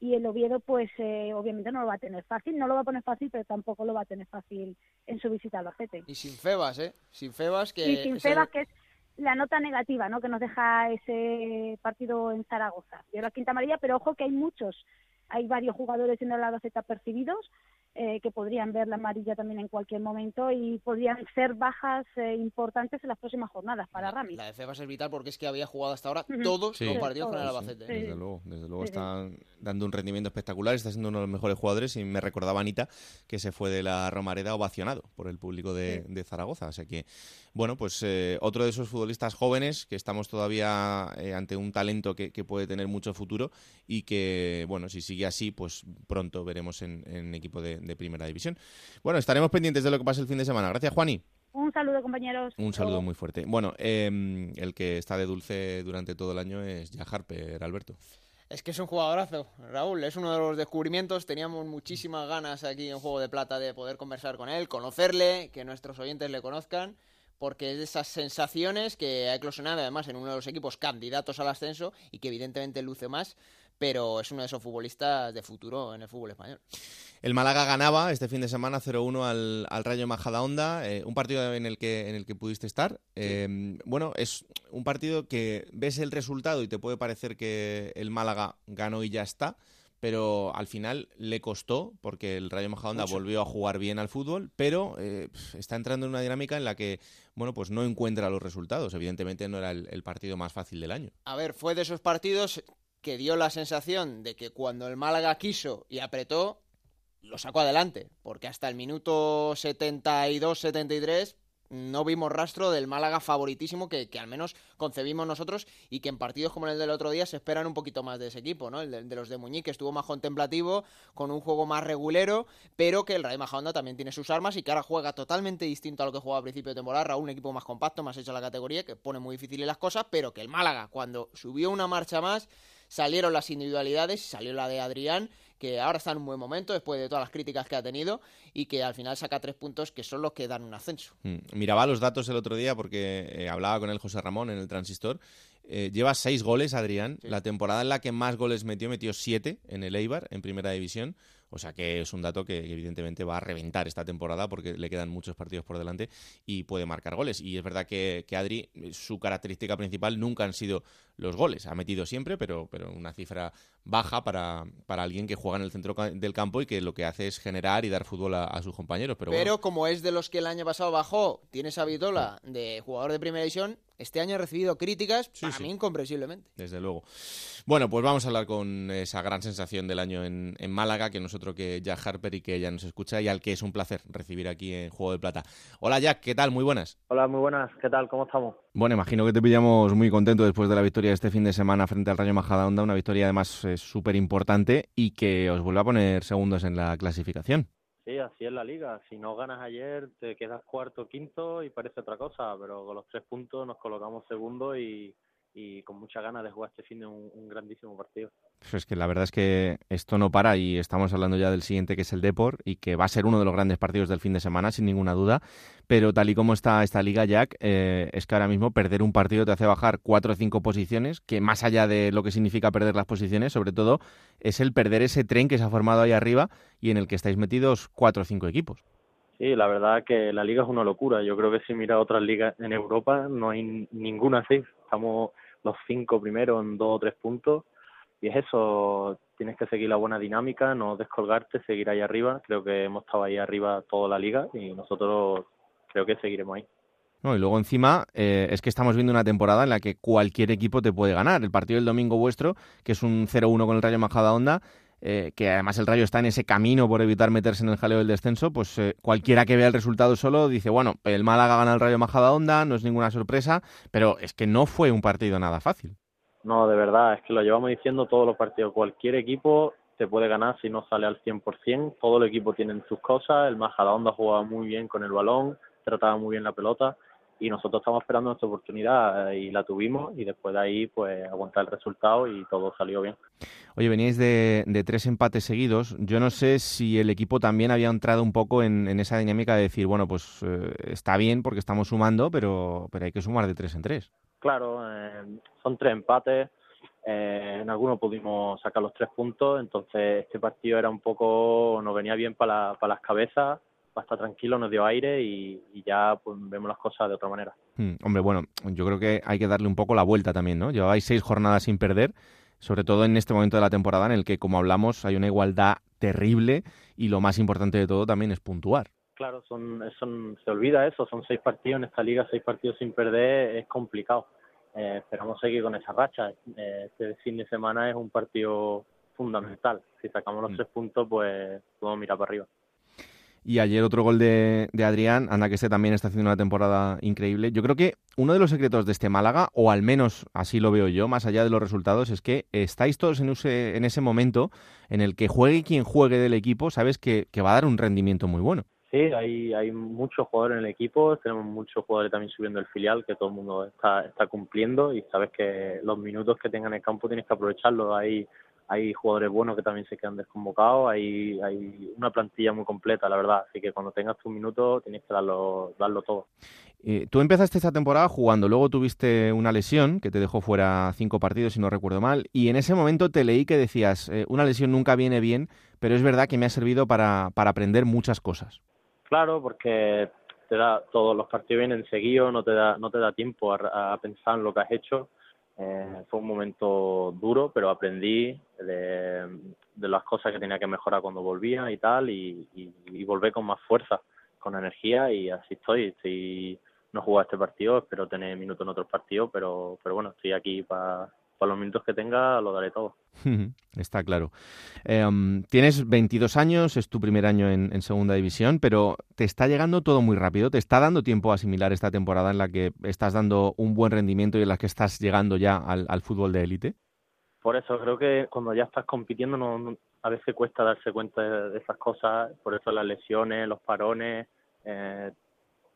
Speaker 6: y el Oviedo pues eh, obviamente no lo va a tener fácil, no lo va a poner fácil, pero tampoco lo va a tener fácil en su visita al Albacete.
Speaker 5: Y sin Febas, ¿eh? Sin Febas que...
Speaker 6: Y sin Febas que es la nota negativa ¿no? que nos deja ese partido en Zaragoza. Dio la quinta amarilla, pero ojo que hay muchos, hay varios jugadores en el lado Z percibidos eh, que podrían ver la amarilla también en cualquier momento y podrían ser bajas eh, importantes en las próximas jornadas para Rami.
Speaker 5: La defensa va a ser vital porque es que había jugado hasta ahora todos los partidos con el Albacete.
Speaker 1: desde luego, desde luego está dando un rendimiento espectacular, está siendo uno de los mejores jugadores y me recordaba Anita que se fue de la Romareda ovacionado por el público de, Zaragoza. O sea que, bueno, pues eh, otro de esos futbolistas jóvenes que estamos todavía ante un talento que, puede tener mucho futuro y que, bueno, si sigue así, pues pronto veremos en, en equipo de, de Primera División. Bueno, estaremos pendientes de lo que pase el fin de semana. Gracias, Juani.
Speaker 6: Un saludo, compañeros.
Speaker 1: Un saludo muy fuerte. Bueno, em, el que está de dulce durante todo el año es ya Harper, Alberto.
Speaker 5: Es que es un jugadorazo, Raúl. Es uno de los descubrimientos. Teníamos muchísimas ganas aquí en Juego de Plata de poder conversar con él, conocerle, que nuestros oyentes le conozcan, porque es de esas sensaciones que ha eclosionado además en uno de los equipos candidatos al ascenso y que evidentemente luce más pero es uno de esos futbolistas de futuro en el fútbol español.
Speaker 1: El Málaga ganaba este fin de semana 0-1 al, al, Rayo Majadahonda, eh, un partido en el que, en el que pudiste estar. Eh, bueno, es un partido que ves el resultado y te puede parecer que el Málaga ganó y ya está, pero al final le costó porque el Rayo Majadahonda volvió a jugar bien al fútbol, pero eh, está entrando en una dinámica en la que bueno, pues no encuentra los resultados. Evidentemente no era el, partido más fácil del año.
Speaker 5: A ver, fue de esos partidos que dio la sensación de que cuando el Málaga quiso y apretó, lo sacó adelante, porque hasta el minuto 72-73 no vimos rastro del Málaga favoritísimo que, al menos concebimos nosotros y que en partidos como el del otro día se esperan un poquito más de ese equipo, ¿no? El de, los de Muñiz, que estuvo más contemplativo, con un juego más regulero, pero que el Rayo Majadahonda también tiene sus armas y que ahora juega totalmente distinto a lo que jugaba a principio de temporada, un equipo más compacto, más hecho a la categoría, que pone muy difíciles las cosas, pero que el Málaga, cuando subió una marcha más, salieron las individualidades, salió la de Adrián, que ahora está en un buen momento después de todas las críticas que ha tenido y que al final saca tres puntos que son los que dan un ascenso.
Speaker 1: Mm, miraba los datos el otro día porque eh, hablaba con el José Ramón en el transistor. Eh, lleva seis goles, Adrián. La temporada en la que más goles metió, metió siete en el Eibar, en primera división. O sea que es un dato que evidentemente va a reventar esta temporada porque le quedan muchos partidos por delante y puede marcar goles. Y es verdad que, que Adri, su característica principal nunca han sido los goles. Ha metido siempre, pero, pero una cifra baja para, para alguien que juega en el centro del campo y que lo que hace es generar y dar fútbol a, sus compañeros. Pero,
Speaker 5: pero como es de los que el año pasado bajó, tiene esa vitola de jugador de primera división, este año ha recibido críticas para mí incomprensiblemente.
Speaker 1: Desde luego. Bueno, pues vamos a hablar con esa gran sensación del año en, en Málaga, que nosotros que Jack Harper y que ella nos escucha y al que es un placer recibir aquí en Juego de Plata. Hola Jack, ¿qué tal? Muy buenas.
Speaker 7: Hola, muy buenas. ¿Qué tal? ¿Cómo estamos?
Speaker 1: Bueno, imagino que te pillamos muy contento después de la victoria de este fin de semana frente al Rayo Majadahonda, una victoria además eh, súper importante y que os vuelve a poner segundos en la clasificación.
Speaker 7: Sí, así es la liga. Si no ganas ayer, te quedas cuarto, quinto y parece otra cosa, pero con los tres puntos nos colocamos segundo y, y con mucha ganas de jugar este fin de un, grandísimo partido.
Speaker 1: Pues es que la verdad es que esto no para y estamos hablando ya del siguiente que es el Deport y que va a ser uno de los grandes partidos del fin de semana sin ninguna duda, pero tal y como está esta liga Jack, eh, es que ahora mismo perder un partido te hace bajar cuatro o cinco posiciones, que más allá de lo que significa perder las posiciones, sobre todo es el perder ese tren que se ha formado ahí arriba y en el que estáis metidos cuatro o cinco equipos.
Speaker 7: Sí, la verdad que la liga es una locura. Yo creo que si mira otras ligas en Europa no hay ninguna así. Estamos los cinco primeros en dos o tres puntos. Y es eso, tienes que seguir la buena dinámica, no descolgarte, seguir ahí arriba. Creo que hemos estado ahí arriba toda la liga y nosotros creo que seguiremos ahí.
Speaker 1: No, y luego encima eh, es que estamos viendo una temporada en la que cualquier equipo te puede ganar. El partido del domingo vuestro, que es un 0-1 con el Rayo Majadahonda, eh, que además el Rayo está en ese camino por evitar meterse en el jaleo del descenso, pues eh, cualquiera que vea el resultado solo dice, bueno, el Málaga gana el Rayo Majadahonda, no es ninguna sorpresa, pero es que no fue un partido nada fácil.
Speaker 7: No, de verdad, es que lo llevamos diciendo todos los partidos. Cualquier equipo te puede ganar si no sale al 100%. Todo el equipo tiene sus cosas. El Majadahonda jugaba muy bien con el balón, trataba muy bien la pelota y nosotros estamos esperando nuestra oportunidad eh, y la tuvimos y después de ahí pues aguantar el resultado y todo salió bien.
Speaker 1: Oye, veníais de, tres empates seguidos. Yo no sé si el equipo también había entrado un poco en, esa dinámica de decir, bueno, pues eh, está bien porque estamos sumando, pero, pero hay que sumar de tres en tres.
Speaker 7: Claro, eh, son tres empates. en algunos pudimos sacar los tres puntos, entonces este partido era un poco, nos venía bien para, para las cabezas para estar tranquilo, nos dio aire y, ya pues, vemos las cosas de otra manera.
Speaker 1: Hmm, hombre, bueno, yo creo que hay que darle un poco la vuelta también, ¿no? Llevabais seis jornadas sin perder, sobre todo en este momento de la temporada en el que, como hablamos, hay una igualdad terrible y lo más importante de todo también es puntuar.
Speaker 7: Claro, son, son, se olvida eso, son seis partidos en esta liga, seis partidos sin perder, es complicado. Eh, esperamos seguir con esa racha. Eh, este fin de semana es un partido fundamental. Si sacamos los mm. tres puntos, pues podemos mirar para arriba.
Speaker 1: Y ayer otro gol de, de, Adrián, anda que este también está haciendo una temporada increíble. Yo creo que uno de los secretos de este Málaga, o al menos así lo veo yo, más allá de los resultados, es que estáis todos en ese, en ese momento en el que juegue quien juegue del equipo, sabes que, que va a dar un rendimiento muy bueno.
Speaker 7: Sí, hay, hay muchos jugadores en el equipo, tenemos muchos jugadores también subiendo el filial, que todo el mundo está, está cumpliendo y sabes que los minutos que tengan en el campo tienes que aprovecharlos. Hay hay jugadores buenos que también se quedan desconvocados, hay, hay una plantilla muy completa, la verdad, así que cuando tengas tu minuto tienes que darlo, darlo todo.
Speaker 1: Eh, tú empezaste esta temporada jugando, luego tuviste una lesión que te dejó fuera cinco partidos, si no recuerdo mal, y en ese momento te leí que decías, eh, una lesión nunca viene bien, pero es verdad que me ha servido para, para aprender muchas cosas.
Speaker 7: Claro, porque te da, todos los partidos vienen seguidos, no te da, no te da tiempo a pensar en lo que has hecho eh, fue un momento duro, pero aprendí de, las cosas que tenía que mejorar cuando volvía y tal, y, y, volví con más fuerza, con energía, y así estoy. estoy no jugué este partido, espero tener minutos en otros partidos, pero, pero bueno, estoy aquí para los minutos que tenga lo daré todo.
Speaker 1: Está claro. Em, tienes 22 años, es tu primer año en, segunda división, pero te está llegando todo muy rápido. ¿Te está dando tiempo a asimilar esta temporada en la que estás dando un buen rendimiento y en la que estás llegando ya al, fútbol de élite?
Speaker 7: Por eso creo que cuando ya estás compitiendo no, a veces cuesta darse cuenta de, esas cosas. Por eso las lesiones, los parones, eh,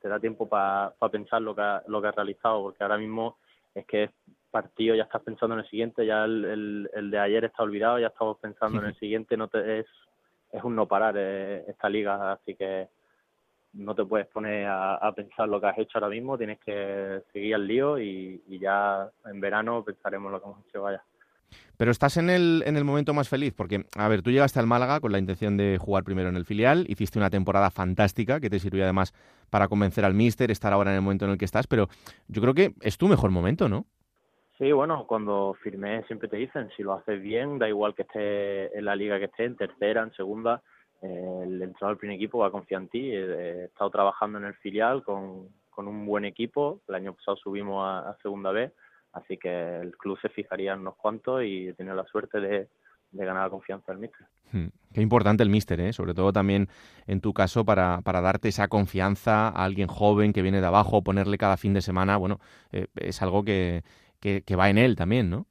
Speaker 7: te da tiempo para pensar lo que, lo que has realizado, porque ahora mismo es que partido ya estás pensando en el siguiente, ya el, el, de ayer está olvidado, ya estamos pensando en el siguiente, no te, es, es un no parar eh, esta liga, así que no te puedes poner a, pensar lo que has hecho ahora mismo, tienes que seguir al lío y, y ya en verano pensaremos lo que hemos hecho, vaya.
Speaker 1: Pero estás en el, en el momento más feliz, porque, a ver, tú llegaste al Málaga con la intención de jugar primero en el filial, hiciste una temporada fantástica que te sirvió además para convencer al míster, estar ahora en el momento en el que estás, pero yo creo que es tu mejor momento, ¿no?
Speaker 7: Sí, bueno, cuando firmé siempre te dicen, si lo haces bien, da igual que esté en la liga que esté, en tercera, en segunda, el entrenador del primer equipo va a confiar en ti. He, estado trabajando en el filial con, con, un buen equipo, el año pasado subimos a, segunda vez, así que el club se fijaría en unos cuantos y he tenido la suerte de, de ganar la confianza del míster.
Speaker 1: Hmm, qué importante el míster, ¿eh? sobre todo también en tu caso para, para darte esa confianza a alguien joven que viene de abajo, ponerle cada fin de semana, bueno, eh, es algo que, que, va en él también, ¿no?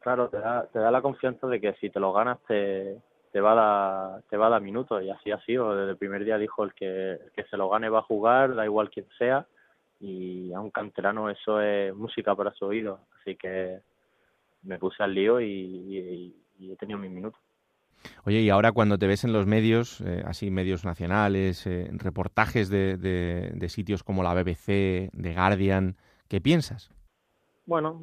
Speaker 7: Claro, te da, te da la confianza de que si te lo ganas te, te va a dar, te va a dar minutos y así ha sido. Desde el primer día dijo el que, que se lo gane va a jugar, da igual quién sea y a un canterano eso es música para su oído. Así que me puse al lío y, he tenido mis minutos.
Speaker 1: Oye, y ahora cuando te ves en los medios, eh, así medios nacionales, eh, reportajes de, de, de, sitios como la BBC, de Guardian, ¿qué piensas?
Speaker 7: Bueno,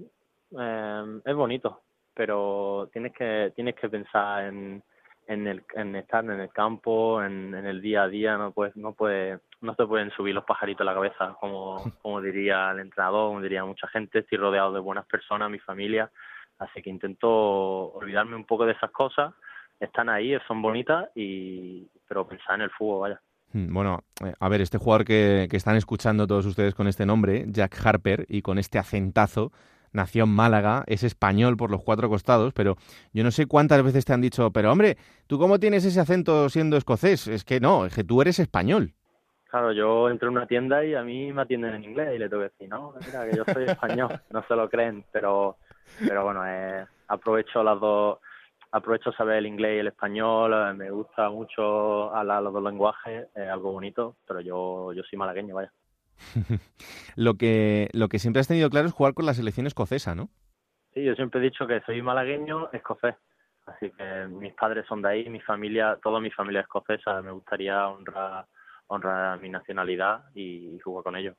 Speaker 7: eh, es bonito, pero tienes que tienes que pensar en, en, el, en estar en el campo, en, en el día a día, no puedes, no puede, no te pueden subir los pajaritos a la cabeza, como, como diría el entrenador, como diría mucha gente, estoy rodeado de buenas personas, mi familia, así que intento olvidarme un poco de esas cosas, están ahí, son bonitas, y pero pensar en el fútbol, vaya.
Speaker 1: Hmm, bueno, eh, a ver, este jugador que, están escuchando todos ustedes con este nombre, Jack Harper, y con este acentazo, nació en Málaga, es español por los cuatro costados, pero yo no sé cuántas veces te han dicho, pero hombre, ¿tú cómo tienes ese acento siendo escocés? Es que no, es que tú eres español.
Speaker 7: Claro, yo entro en una tienda y a mí me atienden en inglés y le tengo que decir, no, mira, que yo soy español, no se lo creen, pero, pero bueno, eh, aprovecho las dos aprovecho saber el inglés y el español, eh, me gusta mucho hablar los dos lenguajes, es algo bonito, pero yo, yo soy malagueño, vaya.
Speaker 1: lo, que, lo que siempre has tenido claro es jugar con la selección escocesa, ¿no?
Speaker 7: Sí, yo siempre he dicho que soy malagueño escocés, así que mis padres son de ahí, mi familia, toda mi familia es escocesa, me gustaría honrar, honrar mi nacionalidad y jugar con ellos.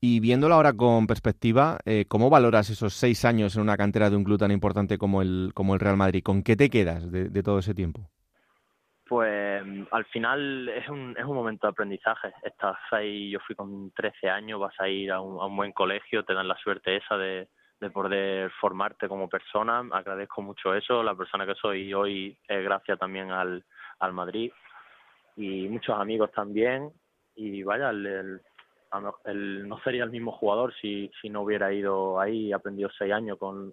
Speaker 1: Y viéndolo ahora con perspectiva, eh, ¿cómo valoras esos seis años en una cantera de un club tan importante como el, como el Real Madrid? ¿Con qué te quedas de, todo ese tiempo?
Speaker 7: Pues al final es un, es un momento de aprendizaje. Estás ahí, yo fui con 13 años, vas a ir a un, a un buen colegio, te dan la suerte esa de, de poder formarte como persona. Agradezco mucho eso. La persona que soy hoy es gracias también al, al Madrid y muchos amigos también. Y vaya, el, no sería el mismo jugador si, si no hubiera ido ahí y aprendido seis años con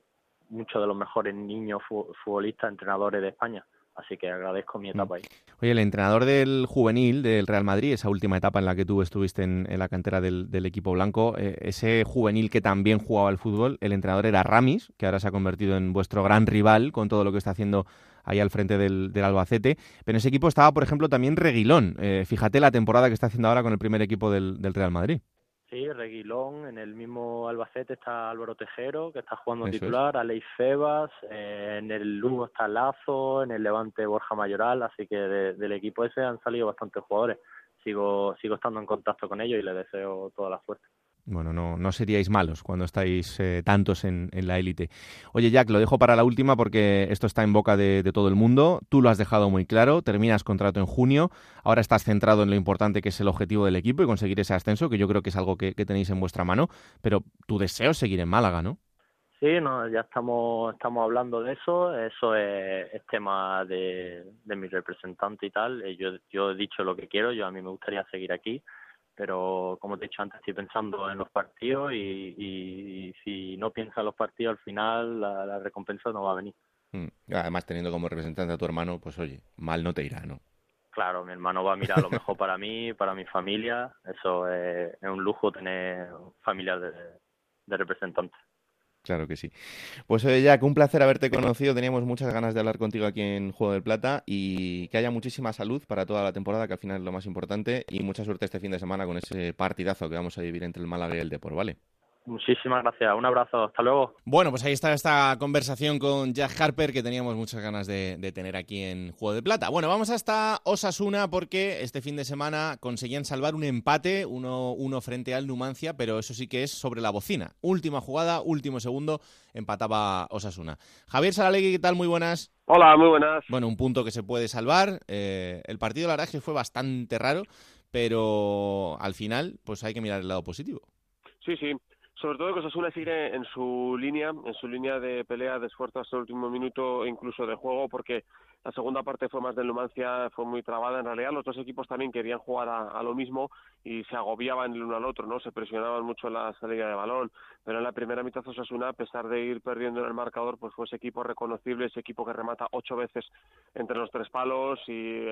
Speaker 7: muchos de los mejores niños futbolistas, entrenadores de España así que agradezco mi etapa ahí.
Speaker 1: Oye, el entrenador del juvenil del Real Madrid, esa última etapa en la que tú estuviste en, la cantera del, equipo blanco, eh, ese juvenil que también jugaba al fútbol, el entrenador era Ramis, que ahora se ha convertido en vuestro gran rival con todo lo que está haciendo ahí al frente del, Albacete. Pero en ese equipo estaba, por ejemplo, también Reguilón. Eh, fíjate la temporada que está haciendo ahora con el primer equipo del Real Madrid.
Speaker 7: Sí, Reguilón, en el mismo Albacete está Álvaro Tejero, que está jugando titular, Aleix Febas, eh, en el Lugo está Lazo, en el Levante Borja Mayoral, así que del equipo ese han salido bastantes jugadores. Sigo, sigo estando en contacto con ellos y les deseo toda la suerte.
Speaker 1: Bueno, no, no seríais malos cuando estáis eh, tantos en, la élite. Oye, Jack, lo dejo para la última porque esto está en boca de, todo el mundo. Tú lo has dejado muy claro, terminas contrato en junio. Ahora estás centrado en lo importante que es el objetivo del equipo y conseguir ese ascenso, que yo creo que es algo que, tenéis en vuestra mano. Pero tu deseo es seguir en Málaga, ¿no?
Speaker 7: Sí, no, ya estamos, estamos hablando de eso. Eso es, tema de, de, mi representante y tal. Eh, yo, yo he dicho lo que quiero. Yo a mí me gustaría seguir aquí pero como te he dicho antes, estoy pensando en los partidos y, si no piensas en los partidos, al final la, recompensa no va a venir.
Speaker 1: Mm. Además, teniendo como representante a tu hermano, pues oye, mal no te irá, ¿no?
Speaker 7: Claro, mi hermano va a mirar lo mejor para mí, para mi familia. Eso es, un lujo tener familia de, de representantes.
Speaker 1: Claro que sí. Pues oye, Jack, un placer haberte conocido. Teníamos muchas ganas de hablar contigo aquí en Juego del Plata y que haya muchísima salud para toda la temporada, que al final es lo más importante, y mucha suerte este fin de semana con ese partidazo que vamos a vivir entre el Málaga y el Depor, ¿vale?
Speaker 7: Muchísimas gracias, un abrazo, hasta luego.
Speaker 1: Bueno, pues ahí está esta conversación con Jack Harper que teníamos muchas ganas de, tener aquí en Juego de Plata. Bueno, vamos hasta Osasuna porque este fin de semana conseguían salvar un empate, uno, uno frente al Numancia, pero eso sí que es sobre la bocina. Última jugada, último segundo, empataba Osasuna. Javier Saralegui, ¿qué tal? Muy buenas.
Speaker 8: Hola, muy buenas.
Speaker 1: Bueno, un punto que se puede salvar. Eh, el partido, la verdad, es que fue bastante raro, pero al final, pues hay que mirar el lado positivo.
Speaker 8: Sí, sí sobre todo que Osasuna sigue en su línea, en su línea de pelea, de esfuerzo hasta el último minuto, incluso de juego, porque la segunda parte fue más de Numancia, fue muy trabada. En realidad, los dos equipos también querían jugar a, lo mismo y se agobiaban el uno al otro, ¿no? Se presionaban mucho en la salida de balón. Pero en la primera mitad, Osasuna, a pesar de ir perdiendo en el marcador, pues fue ese equipo reconocible, ese equipo que remata ocho veces entre los tres palos y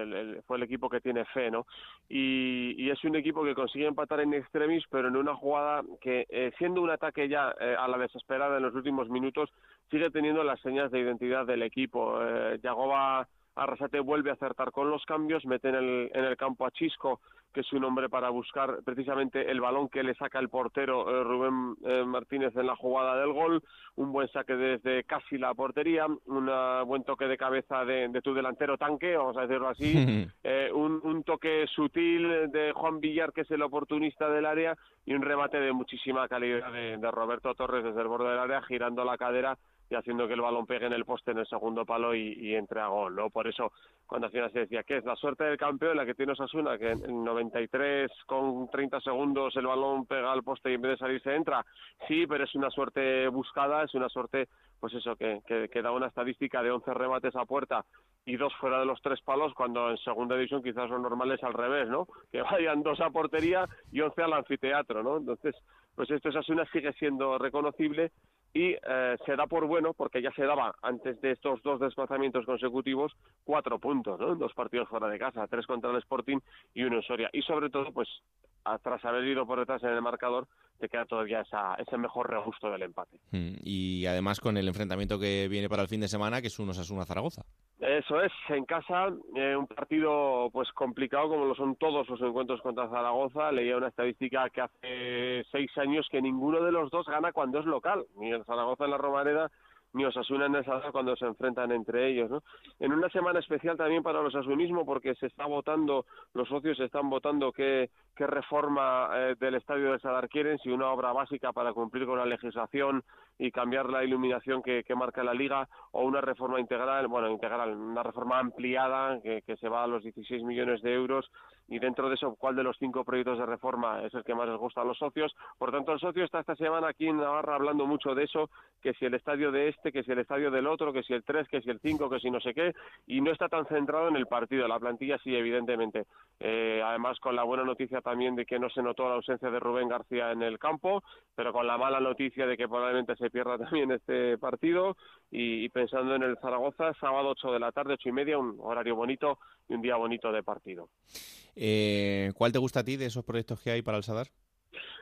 Speaker 8: fue el equipo que tiene fe, ¿no? Y, es un equipo que consigue empatar en extremis, pero en una jugada que, eh, siendo un ataque ya eh, a la desesperada en los últimos minutos, sigue teniendo las señas de identidad del equipo. Eh, Yagoba Arrasate vuelve a acertar con los cambios, mete en el, en el campo a Chisco, que es un hombre para buscar precisamente el balón que le saca el portero eh, Rubén eh, Martínez en la jugada del gol, un buen saque desde casi la portería, un buen toque de cabeza de, tu delantero tanque, vamos a decirlo así, eh, un, un, toque sutil de Juan Villar, que es el oportunista del área, y un remate de muchísima calidad de, de Roberto Torres desde el borde del área, girando la cadera y haciendo que el balón pegue en el poste en el segundo palo y, entre a gol, ¿no? Por eso, cuando al se decía que es la suerte del campeón la que tiene Osasuna, que en 93 con 30 segundos el balón pega al poste y en vez de salirse entra, sí, pero es una suerte buscada, es una suerte, pues eso, que, que, da una estadística de 11 remates a puerta y dos fuera de los tres palos, cuando en segunda división quizás son normales al revés, ¿no? Que vayan dos a portería y 11 al anfiteatro, ¿no? Entonces, pues esto Osasuna sigue siendo reconocible y eh, se da por bueno, porque ya se daba antes de estos dos desplazamientos consecutivos, cuatro puntos, ¿no? Dos partidos fuera de casa, tres contra el Sporting y uno en Soria. Y sobre todo, pues, tras haber ido por detrás en el marcador, te queda todavía esa, ese mejor regusto del empate.
Speaker 1: Mm, y además con el enfrentamiento que viene para el fin de semana, que es un Osasuna Zaragoza.
Speaker 8: Eso es, en casa, eh, un partido pues complicado como lo son todos los encuentros contra Zaragoza. Leía una estadística que hace seis años que ninguno de los dos gana cuando es local, ni el Zaragoza en la Romareda ni Osasuna en el Sadar cuando se enfrentan entre ellos. ¿no? En una semana especial también para los asunismo porque se está votando, los socios están votando qué, qué reforma eh, del estadio del Sadar quieren, si una obra básica para cumplir con la legislación y cambiar la iluminación que, que marca la liga o una reforma integral, bueno, integral, una reforma ampliada que, que se va a los 16 millones de euros y dentro de eso cuál de los cinco proyectos de reforma es el que más les gusta a los socios. Por tanto, el socio está esta semana aquí en Navarra hablando mucho de eso, que si el estadio de este, que si el estadio del otro, que si el 3, que si el 5, que si no sé qué, y no está tan centrado en el partido. La plantilla sí, evidentemente. Eh, además, con la buena noticia también de que no se notó la ausencia de Rubén García en el campo, pero con la mala noticia de que probablemente se pierda también este partido y, y pensando en el Zaragoza, sábado 8 de la tarde, ocho y media, un horario bonito y un día bonito de partido.
Speaker 1: Eh, ¿Cuál te gusta a ti de esos proyectos que hay para el Sadar?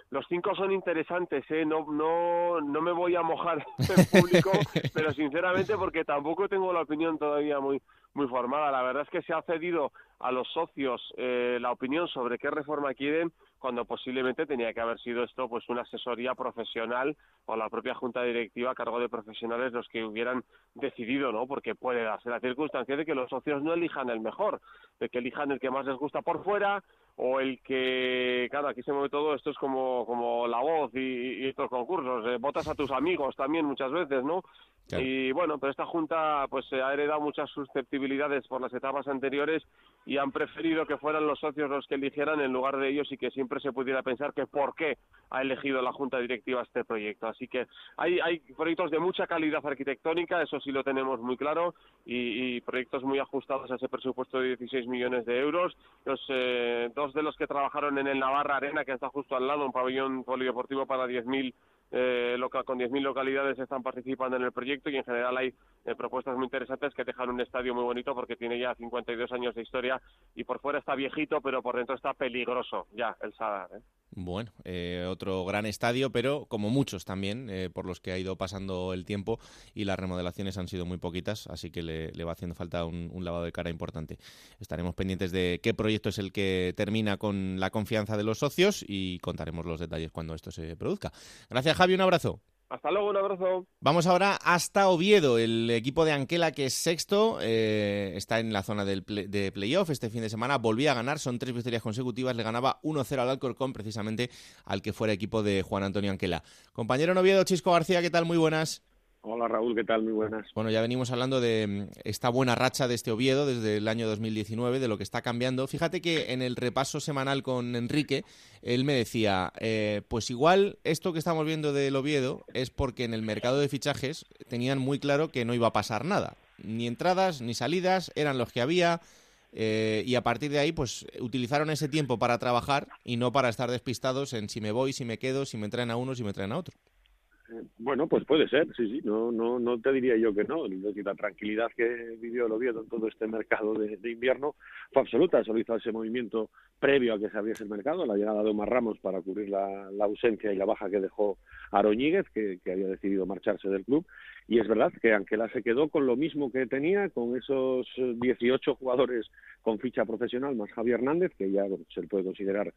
Speaker 8: Los cinco son interesantes, ¿eh? no, no, no me voy a mojar en público, pero sinceramente porque tampoco tengo la opinión todavía muy, muy formada. La verdad es que se ha cedido a los socios eh, la opinión sobre qué reforma quieren cuando posiblemente tenía que haber sido esto pues una asesoría profesional o la propia junta directiva a cargo de profesionales los que hubieran decidido, ¿no? Porque puede darse la circunstancia de que los socios no elijan el mejor, de que elijan el que más les gusta por fuera o el que, claro, aquí se mueve todo, esto es como, como la voz y, estos concursos, eh, votas a tus amigos también muchas veces, ¿no? Y bueno, pero esta Junta pues ha heredado muchas susceptibilidades por las etapas anteriores y han preferido que fueran los socios los que eligieran en lugar de ellos y que siempre se pudiera pensar que por qué ha elegido la Junta Directiva este proyecto. Así que hay, hay proyectos de mucha calidad arquitectónica, eso sí lo tenemos muy claro, y, y proyectos muy ajustados a ese presupuesto de 16 millones de euros. Los eh, dos de los que trabajaron en el Navarra Arena, que está justo al lado, un pabellón polideportivo para 10.000 eh, local, con 10.000 localidades están participando en el proyecto y en general hay eh, propuestas muy interesantes que dejan un estadio muy bonito porque tiene ya 52 años de historia y por fuera está viejito pero por dentro está peligroso ya el Sadar. ¿eh?
Speaker 1: Bueno, eh, otro gran estadio, pero como muchos también, eh, por los que ha ido pasando el tiempo y las remodelaciones han sido muy poquitas, así que le, le va haciendo falta un, un, lavado de cara importante. Estaremos pendientes de qué proyecto es el que termina con la confianza de los socios y contaremos los detalles cuando esto se produzca. Gracias, un abrazo.
Speaker 8: Hasta luego, un abrazo.
Speaker 1: Vamos ahora hasta Oviedo, el equipo de Anquela que es sexto, eh, está en la zona del play, de playoff este fin de semana, volvía a ganar, son tres victorias consecutivas, le ganaba 1-0 al Alcorcón, precisamente al que fuera equipo de Juan Antonio Anquela. Compañero en Oviedo, Chisco García, ¿qué tal? Muy buenas.
Speaker 9: Hola Raúl, ¿qué tal? Muy buenas.
Speaker 1: Bueno, ya venimos hablando de mm, esta buena racha de este Oviedo desde el año 2019, de lo que está cambiando. Fíjate que en el repaso semanal con Enrique, él me decía, eh, pues igual esto que estamos viendo del Oviedo es porque en el mercado de fichajes tenían muy claro que no iba a pasar nada. Ni entradas ni salidas, eran los que había. Eh, y a partir de ahí, pues utilizaron ese tiempo para trabajar y no para estar despistados en si me voy, si me quedo, si me traen a uno, si me traen a otro.
Speaker 9: Bueno, pues puede ser, sí, sí, no, no, no te diría yo que no. La tranquilidad que vivió el Oviedo en todo este mercado de, invierno fue absoluta. Solo hizo ese movimiento previo a que se abriese el mercado, la llegada de Omar Ramos para cubrir la, la ausencia y la baja que dejó Aroñíguez, que, que había decidido marcharse del club. Y es verdad que Anquela se quedó con lo mismo que tenía, con esos 18 jugadores con ficha profesional, más Javier Hernández, que ya se puede considerar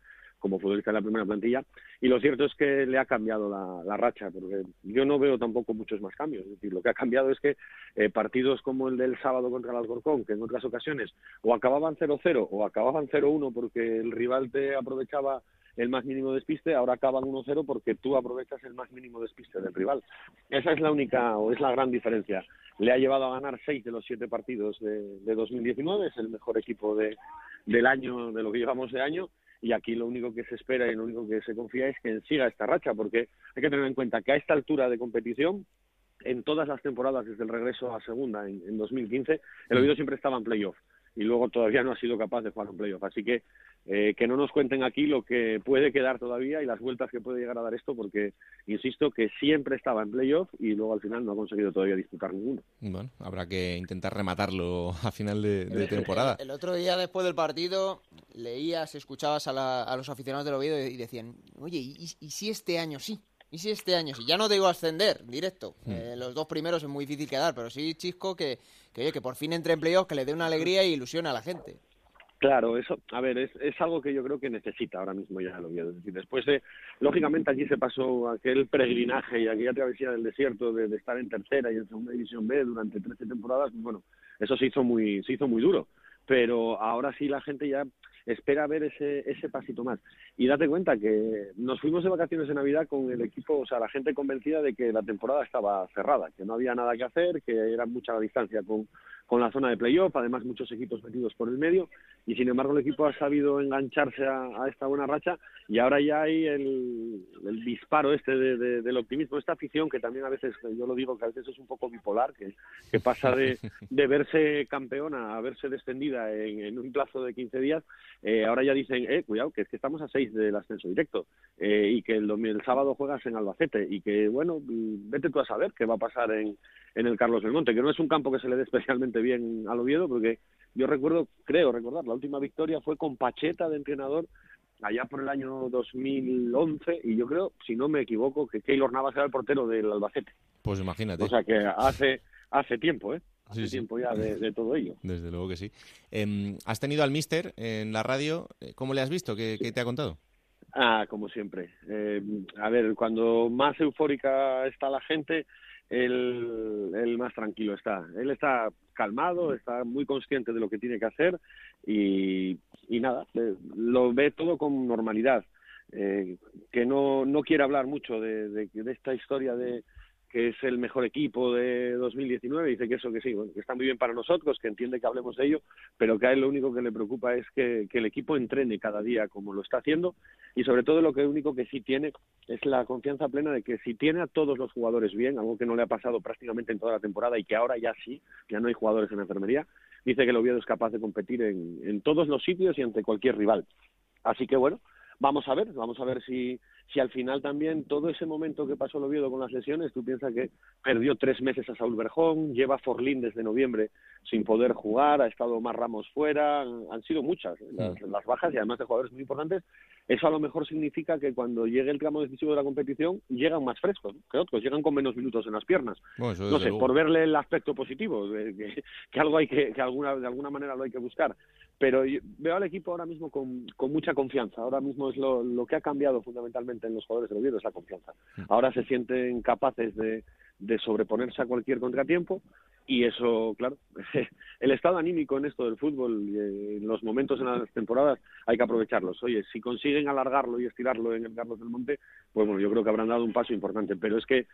Speaker 9: como futbolista en la primera plantilla. Y lo cierto es que le ha cambiado la, racha, porque yo no veo tampoco muchos más cambios. Es decir, lo que ha cambiado es que eh, partidos como el del sábado contra el Alcorcón, que en otras ocasiones o acababan 0-0 o acababan 0-1 porque el rival te aprovechaba el más mínimo despiste, ahora acaban 1-0 porque tú aprovechas el más mínimo despiste del rival. Esa es la única o es la gran diferencia. Le ha llevado a ganar seis de los siete partidos de, de 2019, es el mejor equipo de, del año, de lo que llevamos de año, y aquí lo único que se espera y lo único que se confía es que siga esta racha, porque hay que tener en cuenta que a esta altura de competición, en todas las temporadas desde el regreso a segunda en, en 2015, el Oviedo siempre estaba en playoff y luego todavía no ha sido capaz de jugar un playoff. Así que eh, que no nos cuenten aquí lo que puede quedar todavía y las vueltas que puede llegar a dar esto, porque insisto que siempre estaba en playoff y luego al final no ha conseguido todavía disputar ninguno.
Speaker 1: Bueno, habrá que intentar rematarlo a final de, de temporada.
Speaker 5: El, el, otro día después del partido leías, escuchabas a, la, a los aficionados del Oviedo y decían, oye, ¿y, ¿y, si este año sí? ¿Y si este año sí? Ya no te digo ascender directo. Mm. Eh, los dos primeros es muy difícil quedar, pero sí, Chisco, que, que, oye, que por fin entre en que le dé una alegría e ilusión a la gente.
Speaker 9: Claro, eso, a ver, es, es algo que yo creo que necesita ahora mismo ya el Oviedo. Es decir, después de, lógicamente allí se pasó aquel peregrinaje y aquella travesía del desierto de, de estar en tercera y en segunda división B durante 13 temporadas, pues bueno, eso se hizo muy, se hizo muy duro. Pero ahora sí la gente ya espera ver ese, ese pasito más. Y date cuenta que nos fuimos de vacaciones de Navidad con el equipo, o sea, la gente convencida de que la temporada estaba cerrada, que no había nada que hacer, que era mucha la distancia con, con la zona de playoff, además muchos equipos metidos por el medio, y sin embargo el equipo ha sabido engancharse a, esta buena racha y ahora ya hay el, el disparo este de, de, del optimismo, esta afición que también a veces, yo lo digo que a veces es un poco bipolar, que, pasa de, verse campeona a verse descendida en, en un plazo de 15 días, eh, ahora ya dicen, eh, cuidado, que es que estamos a 6 del ascenso directo eh, y que el, el sábado juegas en Albacete y que, bueno, vete tú a saber qué va a pasar en, en el Carlos Belmonte, que no es un campo que se le dé especialmente bien al Oviedo, porque yo recuerdo, creo recordar, la última victoria fue con Pacheta de entrenador allá por el año 2011 y yo creo, si no me equivoco, que Keylor Navas era el portero del Albacete.
Speaker 1: Pues imagínate.
Speaker 9: O sea que hace hace tiempo, ¿eh? Hace
Speaker 1: Sí, sí.
Speaker 9: tiempo ya de, de todo ello.
Speaker 1: Desde luego que sí. Em, ¿Has tenido al mister en la radio? ¿Cómo le has visto? ¿Qué, qué te ha contado?
Speaker 9: Ah, como siempre. Eh, a ver, cuando más eufórica está la gente, él, más tranquilo está. Él está calmado, está muy consciente de lo que tiene que hacer y, nada, eh, lo ve todo con normalidad. Eh, que no, no quiere hablar mucho de, de, esta historia de que es el mejor equipo de 2019, dice que eso que sí, bueno, que está muy bien para nosotros, que entiende que hablemos de ello, pero que a él lo único que le preocupa es que el equipo entrene cada día como lo está haciendo y sobre todo lo que único que sí tiene es la confianza plena de que si tiene a todos los jugadores bien, algo que no le ha pasado prácticamente en toda la temporada y que ahora ya sí, ya no hay jugadores en la enfermería, dice que el Oviedo es capaz de competir en, en todos los sitios y ante cualquier rival. Así que bueno, vamos a ver, vamos a ver si, si al final también todo ese momento que pasó el Oviedo con las lesiones, tú piensas que perdió tres meses a Saúl Berjón, lleva Forlín desde noviembre sin poder jugar, ha estado más Ramos fuera, han, sido muchas ¿eh? las, las, bajas y además de jugadores muy importantes. Eso a lo mejor significa que cuando llegue el tramo decisivo de la competición llegan más frescos que otros, llegan con menos minutos en las piernas.
Speaker 1: Bueno,
Speaker 9: no sé,
Speaker 1: luego.
Speaker 9: por verle el aspecto positivo, de, que, que, algo hay que, que alguna, de alguna manera lo hay que buscar pero veo al equipo ahora mismo con, con mucha confianza. Ahora mismo es lo, lo, que ha cambiado fundamentalmente en los jugadores del Oviedo, es la confianza. Ahora se sienten capaces de, de sobreponerse a cualquier contratiempo y eso, claro, el estado anímico en esto del fútbol, y en los momentos en las temporadas, hay que aprovecharlos. Oye, si consiguen alargarlo y estirarlo en el Carlos del Monte, pues bueno, yo creo que habrán dado un paso importante, pero es que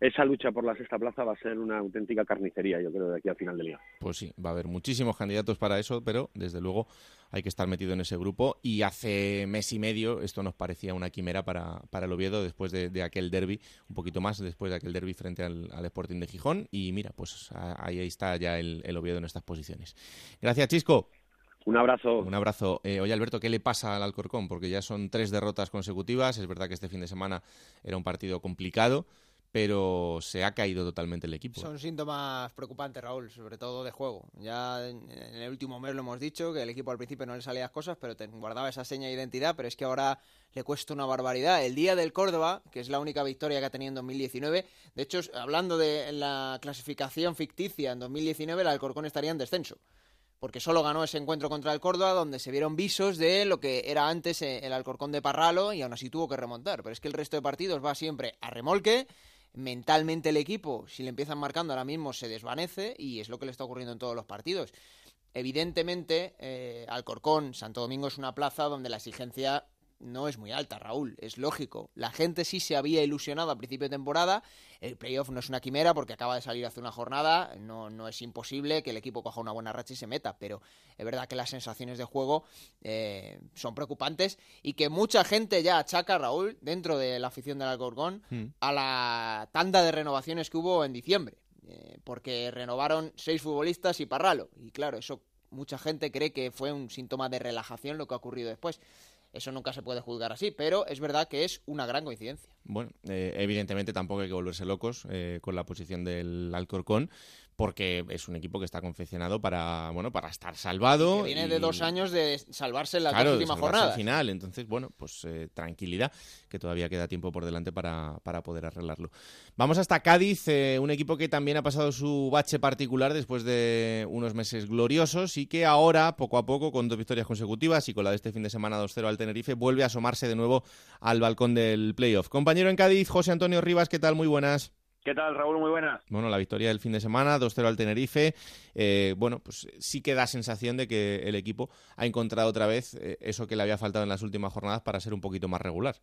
Speaker 9: esa lucha por la sexta plaza va a ser una auténtica carnicería, yo creo, de aquí al final del día.
Speaker 1: Pues sí, va a haber muchísimos candidatos para eso, pero desde luego hay que estar metido en ese grupo. Y hace mes y medio esto nos parecía una quimera para, para el Oviedo después de, de aquel derby, un poquito más después de aquel derby frente al, al, Sporting de Gijón. Y mira, pues ahí está ya el, el Oviedo en estas posiciones. Gracias, Chisco.
Speaker 9: Un abrazo.
Speaker 1: Un abrazo. Eh, oye, Alberto, ¿qué le pasa al Alcorcón? Porque ya son tres derrotas consecutivas. Es verdad que este fin de semana era un partido complicado pero se ha caído totalmente el equipo.
Speaker 5: Son síntomas preocupantes, Raúl, sobre todo de juego. Ya en el último mes lo hemos dicho, que el equipo al principio no le salía las cosas, pero guardaba esa seña de identidad, pero es que ahora le cuesta una barbaridad. El día del Córdoba, que es la única victoria que ha tenido en 2019, de hecho, hablando de la clasificación ficticia en 2019, el Alcorcón estaría en descenso porque solo ganó ese encuentro contra el Córdoba, donde se vieron visos de lo que era antes el Alcorcón de Parralo y aún así tuvo que remontar. Pero es que el resto de partidos va siempre a remolque, mentalmente el equipo, si le empiezan marcando ahora mismo, se desvanece y es lo que le está ocurriendo en todos los partidos. Evidentemente, eh, Alcorcón, Santo Domingo es una plaza donde la exigencia no es muy alta, Raúl, es lógico. La gente sí se había ilusionado a principio de temporada. El playoff no es una quimera porque acaba de salir hace una jornada. No, no es imposible que el equipo coja una buena racha y se meta, pero es verdad que las sensaciones de juego eh, son preocupantes y que mucha gente ya achaca, Raúl, dentro de la afición del Alcorcón, mm. a la tanda de renovaciones que hubo en diciembre. Eh, porque renovaron seis futbolistas y Parralo. Y claro, eso mucha gente cree que fue un síntoma de relajación lo que ha ocurrido después. Eso nunca se puede juzgar así, pero es verdad que es una gran coincidencia.
Speaker 1: Bueno, eh, evidentemente tampoco hay que volverse locos eh, con la posición del Alcorcón, porque es un equipo que está confeccionado para, bueno, para estar salvado.
Speaker 5: viene de dos años de salvarse en la
Speaker 1: claro,
Speaker 5: última jornada.
Speaker 1: final, entonces, bueno, pues eh, tranquilidad, que todavía queda tiempo por delante para, para poder arreglarlo. Vamos hasta Cádiz, eh, un equipo que también ha pasado su bache particular después de unos meses gloriosos y que ahora, poco a poco, con dos victorias consecutivas y con la de este fin de semana 2-0 al Tenerife, vuelve a asomarse de nuevo al balcón del playoff. Compañero en Cádiz, José Antonio Rivas, ¿qué tal? Muy buenas.
Speaker 10: ¿Qué tal, Raúl? Muy buenas.
Speaker 1: Bueno, la victoria del fin de semana, 2-0 al Tenerife. Eh, bueno, pues sí que da sensación de que el equipo ha encontrado otra vez eh, eso que le había faltado en las últimas jornadas para ser un poquito más regular.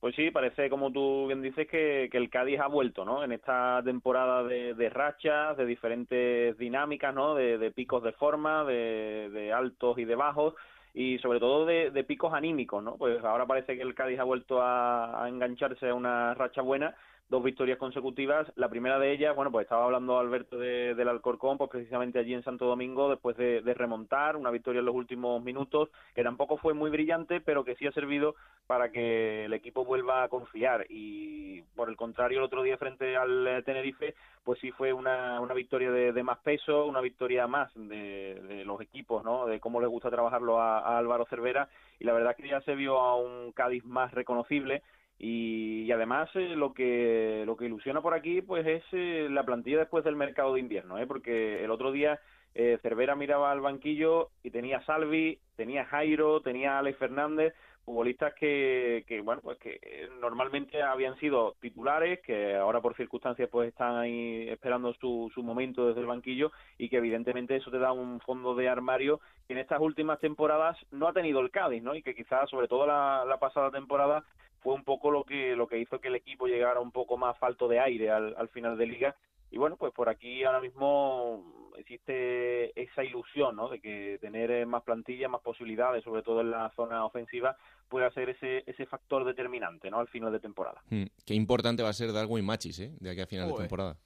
Speaker 10: Pues sí, parece, como tú bien dices, que, el Cádiz ha vuelto, ¿no? En esta temporada de, rachas, de diferentes dinámicas, ¿no? De, picos de forma, de, altos y de bajos y sobre todo de, picos anímicos, ¿no? Pues ahora parece que el Cádiz ha vuelto a, a engancharse a una racha buena dos victorias consecutivas. La primera de ellas, bueno, pues estaba hablando Alberto de, del Alcorcón, pues precisamente allí en Santo Domingo, después de, remontar, una victoria en los últimos minutos, que tampoco fue muy brillante, pero que sí ha servido para que el equipo vuelva a confiar. Y por el contrario, el otro día frente al Tenerife, pues sí fue una, una victoria de, más peso, una victoria más de, los equipos, ¿no? De cómo les gusta trabajarlo a Álvaro Cervera. Y la verdad que ya se vio a un Cádiz más reconocible y, además eh, lo que lo que ilusiona por aquí pues es eh, la plantilla después del mercado de invierno, ¿eh? porque el otro día eh, Cervera miraba al banquillo y tenía Salvi, tenía Jairo, tenía Alex Fernández, futbolistas que, que bueno pues que normalmente habían sido titulares, que ahora por circunstancias pues están ahí esperando su, su momento desde el banquillo y que evidentemente eso te da un fondo de armario que en estas últimas temporadas no ha tenido el Cádiz, ¿no? Y que quizás sobre todo la, la pasada temporada fue un poco lo que lo que hizo que el equipo llegara un poco más falto de aire al, al final de liga. Y bueno pues por aquí ahora mismo existe esa ilusión ¿no? de que tener eh, más plantilla más posibilidades sobre todo en la zona ofensiva puede ser ese ese factor determinante no al final de temporada.
Speaker 1: Hmm, qué importante va a ser Darwin Machis ¿eh? de aquí a final de temporada.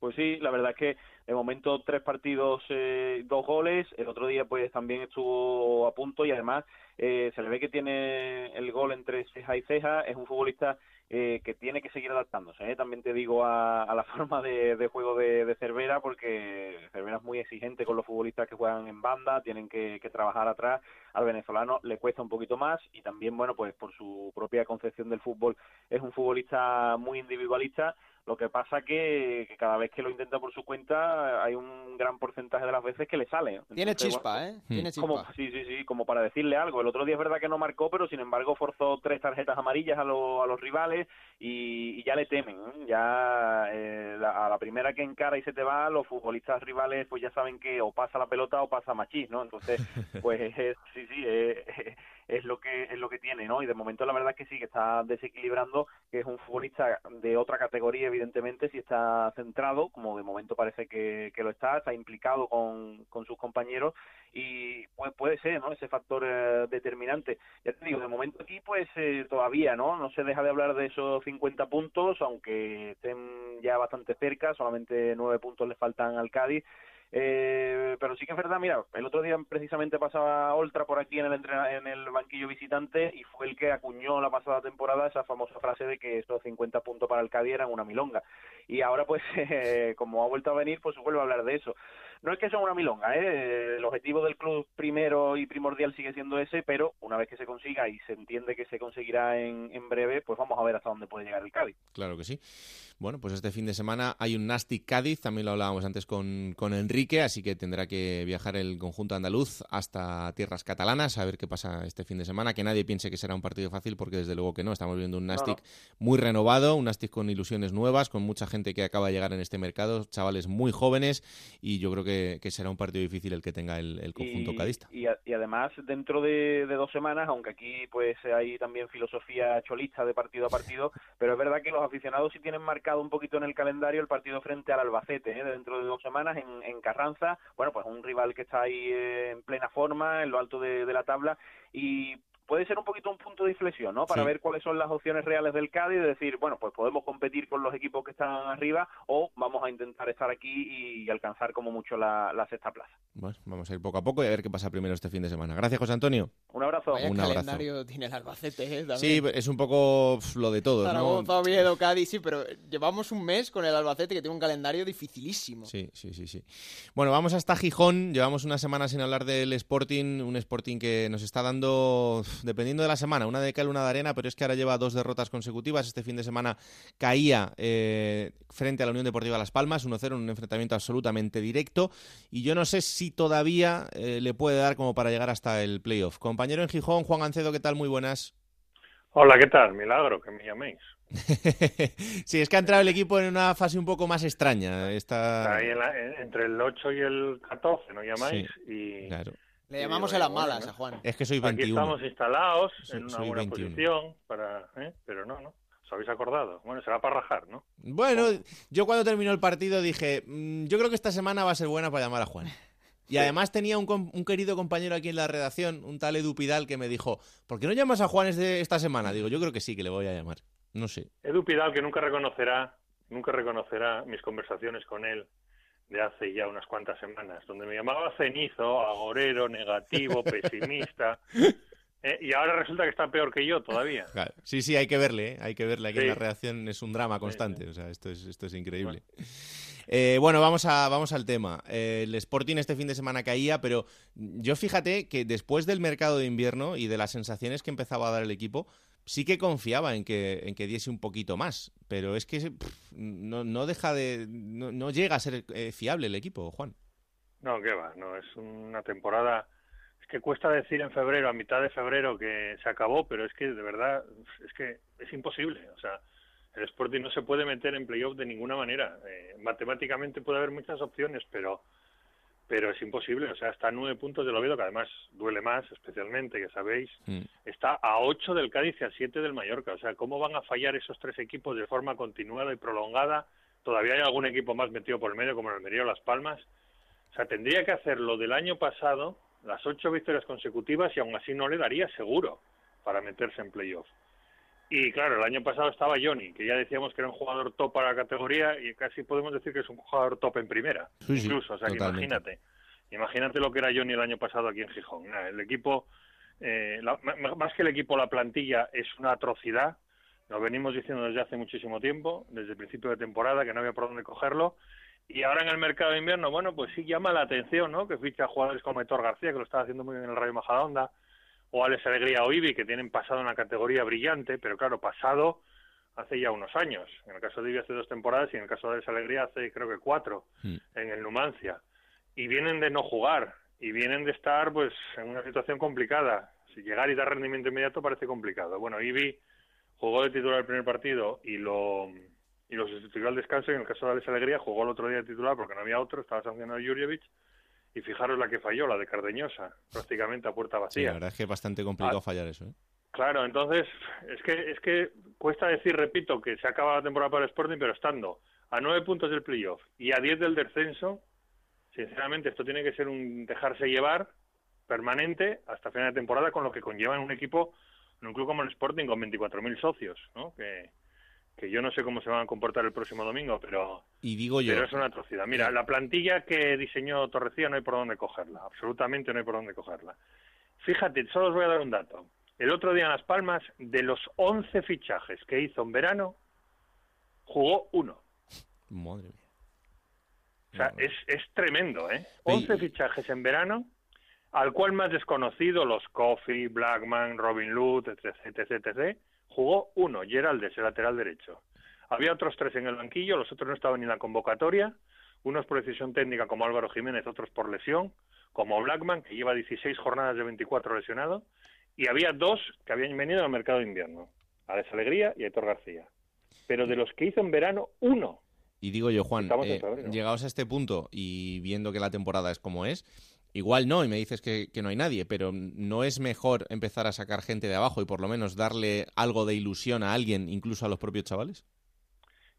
Speaker 10: Pues sí, la verdad es que de momento tres partidos, eh, dos goles. El otro día pues también estuvo a punto y además eh, se le ve que tiene el gol entre ceja y ceja. Es un futbolista eh, que tiene que seguir adaptándose. También te digo a, la forma de, juego de, Cervera porque Cervera es muy exigente con los futbolistas que juegan en banda, tienen que trabajar atrás. Al venezolano le cuesta un poquito más y también, bueno, pues por su propia concepción del fútbol es un futbolista muy individualista lo que pasa que, que cada vez que lo intenta por su cuenta hay un gran porcentaje de las veces que le sale.
Speaker 5: Tiene chispa, ¿eh? Hmm. Tiene
Speaker 10: chispa. sí, sí, sí, como para decirle algo. El otro día es verdad que no marcó, pero sin embargo forzó tres tarjetas amarillas a, a los rivales y, ya le temen. ¿eh? Ya eh, a la primera que encara y se te va, los futbolistas rivales pues ya saben que o pasa la pelota o pasa machís, ¿no? Entonces, pues sí, sí, es lo que es lo que tiene, ¿no? Y de momento la verdad es que sí, que está desequilibrando, que es un futbolista de otra categoría, evidentemente, si está centrado, como de momento parece que, que lo está, está implicado con, con sus compañeros y pues puede ser, ¿no? Ese factor eh, determinante. Ya te digo, de momento aquí pues eh, todavía, ¿no? No se deja de hablar de esos 50 puntos, aunque estén ya bastante cerca, solamente nueve puntos le faltan al Cádiz eh, pero sí que es verdad, mira, el otro día precisamente pasaba Oltra por aquí en el, en el banquillo visitante y fue el que acuñó la pasada temporada esa famosa frase de que estos 50 puntos para el Cádiz eran una milonga. Y ahora, pues, como ha vuelto a venir, pues vuelve a hablar de eso no es que sea una milonga, ¿eh? el objetivo del club primero y primordial sigue siendo ese, pero una vez que se consiga y se entiende que se conseguirá en, en breve, pues vamos a ver hasta dónde puede llegar el Cádiz.
Speaker 1: Claro que sí. Bueno, pues este fin de semana hay un Nasty Cádiz, también lo hablábamos antes con, con Enrique, así que tendrá que viajar el conjunto andaluz hasta tierras catalanas a ver qué pasa este fin de semana, que nadie piense que será un partido fácil, porque desde luego que no, estamos viendo un Nastic muy renovado, un Nastic con ilusiones nuevas, con mucha gente que acaba de llegar en este mercado, chavales muy jóvenes, y yo creo que que, será un partido difícil el que tenga el, conjunto cadista.
Speaker 10: Y, además, dentro de, dos semanas, aunque aquí pues hay también filosofía cholista de partido a partido, pero es verdad que los aficionados sí tienen marcado un poquito en el calendario el partido frente al Albacete, ¿eh? dentro de dos semanas en, Carranza, bueno, pues un rival que está ahí eh, en plena forma, en lo alto de, de la tabla, y puede ser un poquito un punto de inflexión, ¿no? Para
Speaker 1: Sí.
Speaker 10: ver cuáles son las opciones reales del Cádiz y decir, bueno, pues podemos competir con los equipos que están arriba o vamos a intentar estar aquí y alcanzar como mucho la, la sexta plaza.
Speaker 1: Bueno, vamos a ir poco a poco y a ver qué pasa primero este fin de semana. Gracias, José Antonio.
Speaker 10: Un abrazo.
Speaker 5: Vaya
Speaker 1: Un abrazo.
Speaker 5: calendario tiene el Albacete, ¿eh? También.
Speaker 1: Sí, es un poco lo de todos, ¿no?
Speaker 5: Zaragoza, Oviedo, Cádiz, sí, pero llevamos un mes con el Albacete que tiene un calendario dificilísimo.
Speaker 1: Sí, sí, sí, sí. Bueno, vamos hasta Gijón. Llevamos una semana sin hablar del Sporting, un Sporting que nos está dando, dependiendo de la semana, una de cal, una de arena, pero es que ahora lleva dos derrotas consecutivas. Este fin de semana caía eh, frente a la Unión Deportiva Las Palmas, 1-0 en un enfrentamiento absolutamente directo. Y yo no sé si todavía eh, le puede dar como para llegar hasta el playoff. Compañero en Gijón, Juan Gancedo, ¿qué tal? Muy buenas.
Speaker 11: Hola, ¿qué tal? Milagro que me llaméis.
Speaker 1: sí, es que ha entrado el equipo en una fase un poco más extraña. Está...
Speaker 11: Ahí en la- en- entre el 8 y el 14, ¿no llamáis? y
Speaker 1: Claro.
Speaker 5: Le llamamos en las malas
Speaker 11: ¿no?
Speaker 5: a Juan.
Speaker 1: Es que soy
Speaker 11: Aquí
Speaker 1: 21.
Speaker 11: estamos instalados
Speaker 1: Soy-
Speaker 11: en una
Speaker 1: soy
Speaker 11: buena
Speaker 1: 21.
Speaker 11: posición, para, ¿eh? pero no, no. ¿Os habéis acordado? Bueno, será para rajar, ¿no?
Speaker 1: Bueno, yo cuando terminó el partido dije, "Mm, yo creo que esta semana va a ser buena para llamar a Juan. Y además tenía un, un querido compañero aquí en la redacción, un tal Edu Pidal, que me dijo, ¿por qué no llamas a Juan este- esta semana? Digo, yo creo que sí, que le voy a llamar. No sé.
Speaker 11: Edu Pidal, que nunca reconocerá, nunca reconocerá mis conversaciones con él de hace ya unas cuantas semanas, donde me llamaba cenizo, agorero, negativo, pesimista, ¿eh? y ahora resulta que está peor que yo todavía.
Speaker 1: Claro. Sí, sí, hay que verle, ¿eh? hay que verle aquí en la redacción, es un drama constante, o sea, esto es, esto es increíble. Eh, bueno, vamos, a, vamos al tema. Eh, el Sporting este fin de semana caía, pero yo fíjate que después del mercado de invierno y de las sensaciones que empezaba a dar el equipo, sí que confiaba en que, en que diese un poquito más, pero es que no, no deja de... No, no llega a ser eh, fiable el equipo, Juan.
Speaker 11: No, qué va, no, es una temporada... Es que cuesta decir en febrero, a mitad de febrero, que se acabó, pero es que de verdad, es que es imposible. O sea, el Sporting no se puede meter en playoff de ninguna manera. Eh, matemáticamente puede haber muchas opciones, pero pero es imposible. O sea, está a nueve puntos del Oviedo, que además duele más, especialmente, que sabéis. Está a ocho del Cádiz y a siete del Mallorca. O sea, ¿cómo van a fallar esos tres equipos de forma continuada y prolongada? Todavía hay algún equipo más metido por el medio, como el Almería o Las Palmas. O sea, tendría que hacer lo del año pasado, las ocho victorias consecutivas, y aún así no le daría seguro para meterse en playoff. Y claro, el año pasado estaba Johnny, que ya decíamos que era un jugador top para la categoría, y casi podemos decir que es un jugador top en primera.
Speaker 1: Sí,
Speaker 11: incluso, o sea, que imagínate. Imagínate lo que era Johnny el año pasado aquí en Gijón. El equipo, eh, la- más que el equipo, la plantilla es una atrocidad. Lo venimos diciendo desde hace muchísimo tiempo, desde el principio de temporada, que no había por dónde cogerlo. Y ahora en el mercado de invierno, bueno, pues sí llama la atención, ¿no? Que ficha jugadores como Héctor García, que lo está haciendo muy bien en el Rayo Majadahonda, o Alex Alegría o Ibi, que tienen pasado una categoría brillante, pero claro, pasado hace ya unos años. En el caso de Ibi hace dos temporadas y en el caso de Alex Alegría hace creo que cuatro en el Numancia. Y vienen de no jugar y vienen de estar pues en una situación complicada. Si llegar y dar rendimiento inmediato parece complicado. Bueno, Ibi jugó de titular el primer partido y lo y lo sustituyó al descanso y en el caso de Alex Alegría jugó el otro día de titular porque no había otro, estaba sancionado Jurjevic y fijaros la que falló, la de Cardeñosa, prácticamente a puerta
Speaker 1: Sí,
Speaker 11: vacía.
Speaker 1: la verdad es que es bastante complicado
Speaker 11: Ah.
Speaker 1: fallar eso. ¿eh?
Speaker 11: Claro, entonces es que es que cuesta decir, repito, que se acaba la temporada para el Sporting, pero estando a nueve puntos del playoff y a diez del descenso, sinceramente esto tiene que ser un dejarse llevar permanente hasta final de temporada, con lo que conlleva en un equipo, en un club como el Sporting con 24.000 socios, ¿no? Que, que yo no sé cómo se van a comportar el próximo domingo, pero
Speaker 1: Y digo yo,
Speaker 11: pero es una atrocidad. Mira, la plantilla que diseñó Torrecilla no hay por dónde cogerla, absolutamente no hay por dónde cogerla. Fíjate, solo os voy a dar un dato. El otro día en Las Palmas, de los 11 fichajes que hizo en verano, jugó uno.
Speaker 1: madre mía.
Speaker 11: O sea, es, es tremendo, ¿eh? 11 fichajes en verano, al cual más desconocido, los Coffee, Blackman, Robin Lute, etc, etc, etc, jugó uno, Geraldes, el lateral derecho. Había otros tres en el banquillo, los otros no estaban ni en la convocatoria, unos por decisión técnica como Álvaro Jiménez, otros por lesión, como Blackman, que lleva 16 jornadas de 24 lesionado, y había dos que habían venido al mercado de invierno, Alex Alegría y Héctor García. Pero de los que hizo en verano, uno.
Speaker 1: Y digo yo, Juan, eh, llegados a este punto y viendo que la temporada es como es, igual no, y me dices que, que no hay nadie, pero ¿no es mejor empezar a sacar gente de abajo y por lo menos darle algo de ilusión a alguien, incluso a los propios chavales?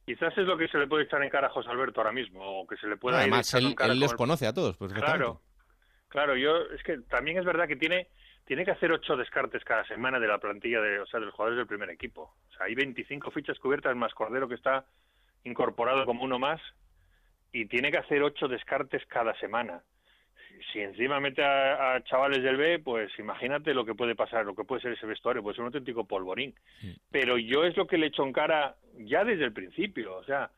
Speaker 11: Quizás es lo que se le puede echar en cara a José Alberto ahora mismo, o que se le pueda ir
Speaker 1: Además,
Speaker 11: echando
Speaker 1: él,
Speaker 11: en cara
Speaker 1: él
Speaker 11: el-
Speaker 1: conoce a todos, perfectamente.
Speaker 11: Claro, claro, yo es que también es verdad que tiene tiene que hacer ocho descartes cada semana de la plantilla de, o sea, de los jugadores del primer equipo. O sea, hay 25 fichas cubiertas más Cordero que está incorporado como uno más y tiene que hacer ocho descartes cada semana. Si encima mete a, chavales del B, pues imagínate lo que puede pasar, lo que puede ser ese vestuario, puede ser un auténtico polvorín. Pero yo es lo que le echo en cara ya desde el principio. O sea,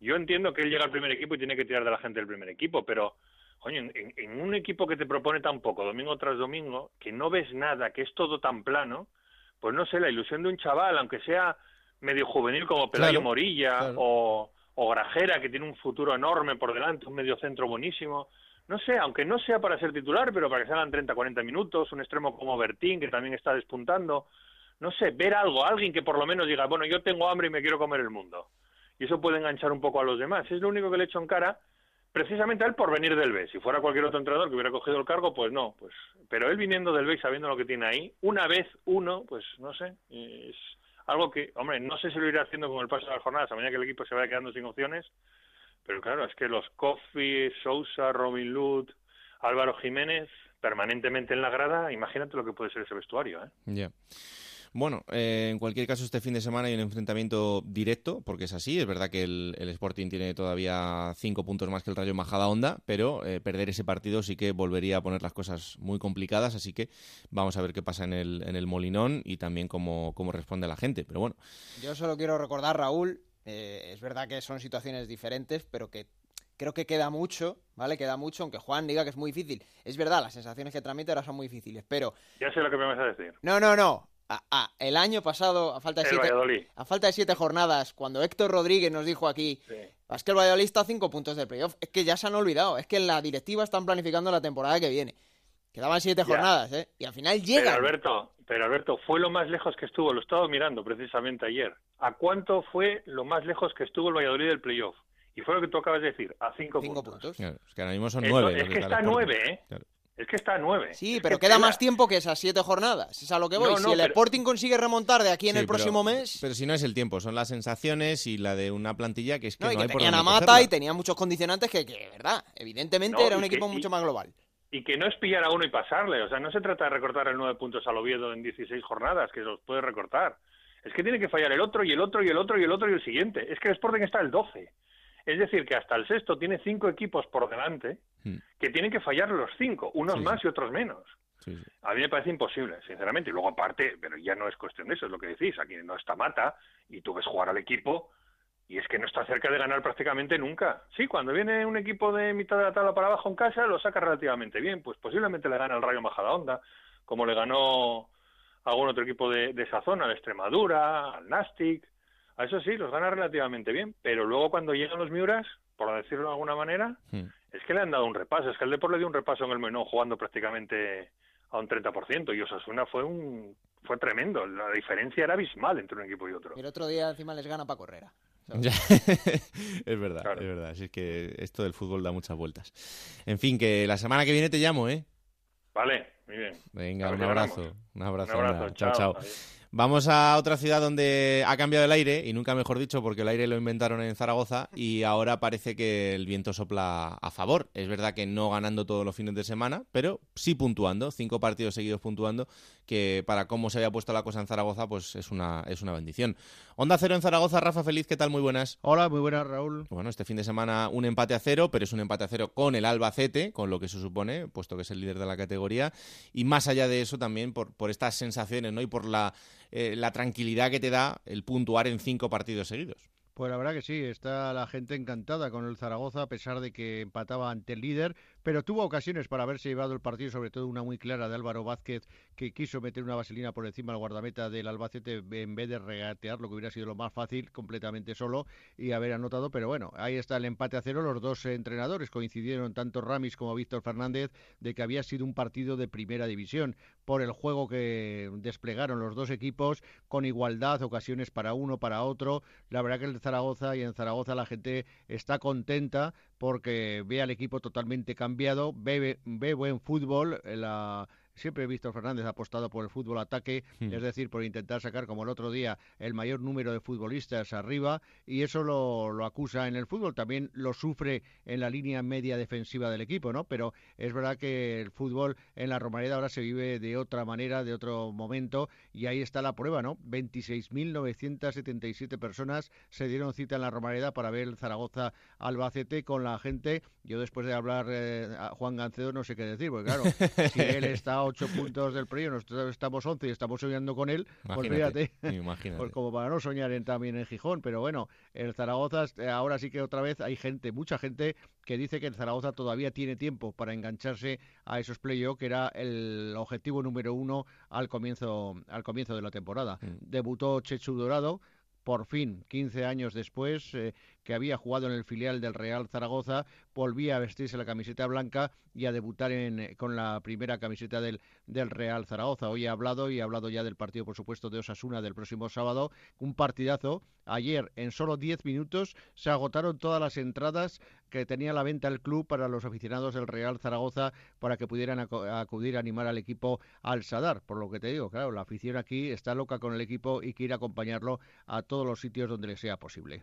Speaker 11: yo entiendo que él llega al primer equipo y tiene que tirar de la gente del primer equipo, pero coño, en, un equipo que te propone tan poco, domingo tras domingo, que no ves nada, que es todo tan plano, pues no sé, la ilusión de un chaval, aunque sea medio juvenil como Pelayo Morilla o, o Grajera, que tiene un futuro enorme por delante, un medio centro buenísimo, no sé, aunque no sea para ser titular, pero para que salgan 30, 40 minutos, un extremo como Bertín, que también está despuntando, no sé, ver algo, alguien que por lo menos diga, bueno, yo tengo hambre y me quiero comer el mundo. Y eso puede enganchar un poco a los demás. Es lo único que le echo en cara precisamente a él por venir del B. Si fuera cualquier otro entrenador que hubiera cogido el cargo, pues no. pues Pero él viniendo del B y sabiendo lo que tiene ahí, una vez uno, pues no sé, es algo que, hombre, no sé si lo irá haciendo con el paso de las jornadas, a medida que el equipo se vaya quedando sin opciones, pero claro, es que los Coffee, Sousa, Robin Lud, Álvaro Jiménez, permanentemente en la grada, imagínate lo que puede ser ese vestuario. ¿eh?
Speaker 1: Ya. Bueno, eh, en cualquier caso, este fin de semana hay un enfrentamiento directo, porque es así. Es verdad que el, Sporting tiene todavía cinco puntos más que el Rayo Majada Onda, pero eh, perder ese partido sí que volvería a poner las cosas muy complicadas. Así que vamos a ver qué pasa en el, en el Molinón y también cómo, cómo responde la gente. Pero bueno.
Speaker 5: Yo solo quiero recordar, Raúl, eh, es verdad que son situaciones diferentes, pero que creo que queda mucho, ¿vale? Queda mucho, aunque Juan diga que es muy difícil. Es verdad, las sensaciones que transmite ahora son muy difíciles, pero...
Speaker 11: Ya sé lo que me vas a decir.
Speaker 5: No, no, no el año pasado, a falta, de siete, a falta de siete jornadas, cuando Héctor Rodríguez nos dijo aquí, es que el Valladolid está a cinco puntos del playoff, es que ya se han olvidado, es que en la directiva están planificando la temporada que viene. Quedaban siete jornadas, ¿eh? Y al final llega.
Speaker 11: Pero Alberto, pero Alberto, fue lo más lejos que estuvo, lo estaba mirando precisamente ayer. ¿A cuánto fue lo más lejos que estuvo el Valladolid del playoff? Y fue lo que tú acabas de decir, a cinco, puntos.
Speaker 1: es que ahora mismo son nueve.
Speaker 11: Es que está nueve, ¿eh? Es que está a nueve.
Speaker 5: Sí, pero queda más tiempo que esas siete jornadas. Es a lo que voy. si el Sporting consigue remontar de aquí en el próximo mes.
Speaker 1: Pero si no es el tiempo, son las sensaciones y la de una plantilla que es que no,
Speaker 5: no
Speaker 1: hay
Speaker 5: tenían a Mata y tenían muchos condicionantes que, que verdad, evidentemente era un equipo mucho más global.
Speaker 11: Y que no es pillar a uno y pasarle. O sea, no se trata de recortar el nueve puntos al Oviedo en 16 jornadas, que los puede recortar. Es que tiene que fallar el otro y el otro y el otro y el otro y el siguiente. Es que el Sporting está el 12. Es decir, que hasta el sexto tiene cinco equipos por delante hmm. que tienen que fallar los cinco, unos más y otros menos. A mí me parece imposible, sinceramente. Y luego aparte, pero ya no es cuestión de eso, es lo que decís, aquí no está Mata y tú ves jugar al equipo y es que no está cerca de ganar prácticamente nunca. Sí, cuando viene un equipo de mitad de la tabla para abajo en casa lo saca relativamente bien, pues posiblemente le gana al Rayo Majadahonda, como le ganó a algún otro equipo de, de esa zona, al Extremadura, al Nastic, a eso sí, los gana relativamente bien, pero luego cuando llegan los Miuras, por decirlo de alguna manera, hmm. es que le han dado un repaso. Es que el Depor le dio un repaso en el menú jugando prácticamente a un 30%, y Osasuna fue un fue tremendo. La diferencia era abismal entre un equipo y otro.
Speaker 5: Y el otro día encima les gana para correr.
Speaker 1: es verdad, es verdad. Así es que esto del fútbol da muchas vueltas. En fin, que la semana que viene te llamo, ¿eh?
Speaker 11: Vale, muy bien.
Speaker 1: Venga, un abrazo, un abrazo. Un abrazo. Chao, chao. Vamos a otra ciudad donde ha cambiado el aire, y nunca mejor dicho, porque el aire lo inventaron en Zaragoza, y ahora parece que el viento sopla a favor. Es verdad que no ganando todos los fines de semana, pero sí puntuando, cinco partidos seguidos puntuando, que para cómo se había puesto la cosa en Zaragoza, pues es una, es una bendición. Onda cero en Zaragoza, Rafa Feliz, ¿qué tal? Muy buenas.
Speaker 12: Hola, muy buenas, Raúl.
Speaker 1: Bueno, este fin de semana un empate a cero, pero es un empate a cero con el Albacete, con lo que se supone, puesto que es el líder de la categoría, y más allá de eso también por, por estas sensaciones, ¿no? Y por la eh, la tranquilidad que te da el puntuar en cinco partidos seguidos.
Speaker 12: Pues la verdad que sí, está la gente encantada con el Zaragoza, a pesar de que empataba ante el líder, pero tuvo ocasiones para haberse llevado el partido, sobre todo una muy clara de Álvaro Vázquez, que quiso meter una vaselina por encima del guardameta del Albacete en vez de regatear, lo que hubiera sido lo más fácil, completamente solo, y haber anotado. Pero bueno, ahí está el empate a cero. Los dos entrenadores coincidieron, tanto Ramis como Víctor Fernández, de que había sido un partido de primera división por el juego que desplegaron los dos equipos, con igualdad, ocasiones para uno, para otro. La verdad que el Zaragoza y en Zaragoza la gente está contenta porque ve al equipo totalmente cambiado, ve, ve buen fútbol, la, siempre Víctor Fernández ha apostado por el fútbol ataque,
Speaker 1: Hmm.
Speaker 12: es decir, por intentar sacar como el otro día el mayor número de futbolistas arriba y eso lo, lo acusa en el fútbol, también lo sufre en la línea media defensiva del equipo, ¿no? Pero es verdad que el fútbol en la Romareda ahora se vive de otra manera, de otro momento y ahí está la prueba, ¿no? 26.977 personas se dieron cita en la Romareda para ver el Zaragoza Albacete con la gente. Yo después de hablar eh, a Juan Gancedo no sé qué decir, porque claro, si él está a 8 puntos del premio, nosotros estamos 11 y estamos soñando con él, pues
Speaker 1: Imagínate,
Speaker 12: fíjate, pues como para no soñar en, también en Gijón, pero bueno, el Zaragoza eh, ahora sí que otra vez hay gente, mucha gente que dice que el Zaragoza todavía tiene tiempo para engancharse a esos playoffs, que era el objetivo número uno al comienzo, al comienzo de la temporada. Debutó Chechu Dorado, por fin, 15 años después, eh, que había jugado en el filial del Real Zaragoza, volvía a vestirse la camiseta blanca y a debutar en, eh, con la primera camiseta del, del Real Zaragoza. Hoy ha hablado y ha hablado ya del partido, por supuesto, de Osasuna del próximo sábado. Un partidazo. Ayer, en solo 10 minutos, se agotaron todas las entradas que tenía a la venta el club para los aficionados del Real Zaragoza para que pudieran acudir a animar al equipo al Sadar. Por lo que te digo, claro, la afición aquí está loca con el equipo y quiere acompañarlo a todos los sitios donde le sea posible.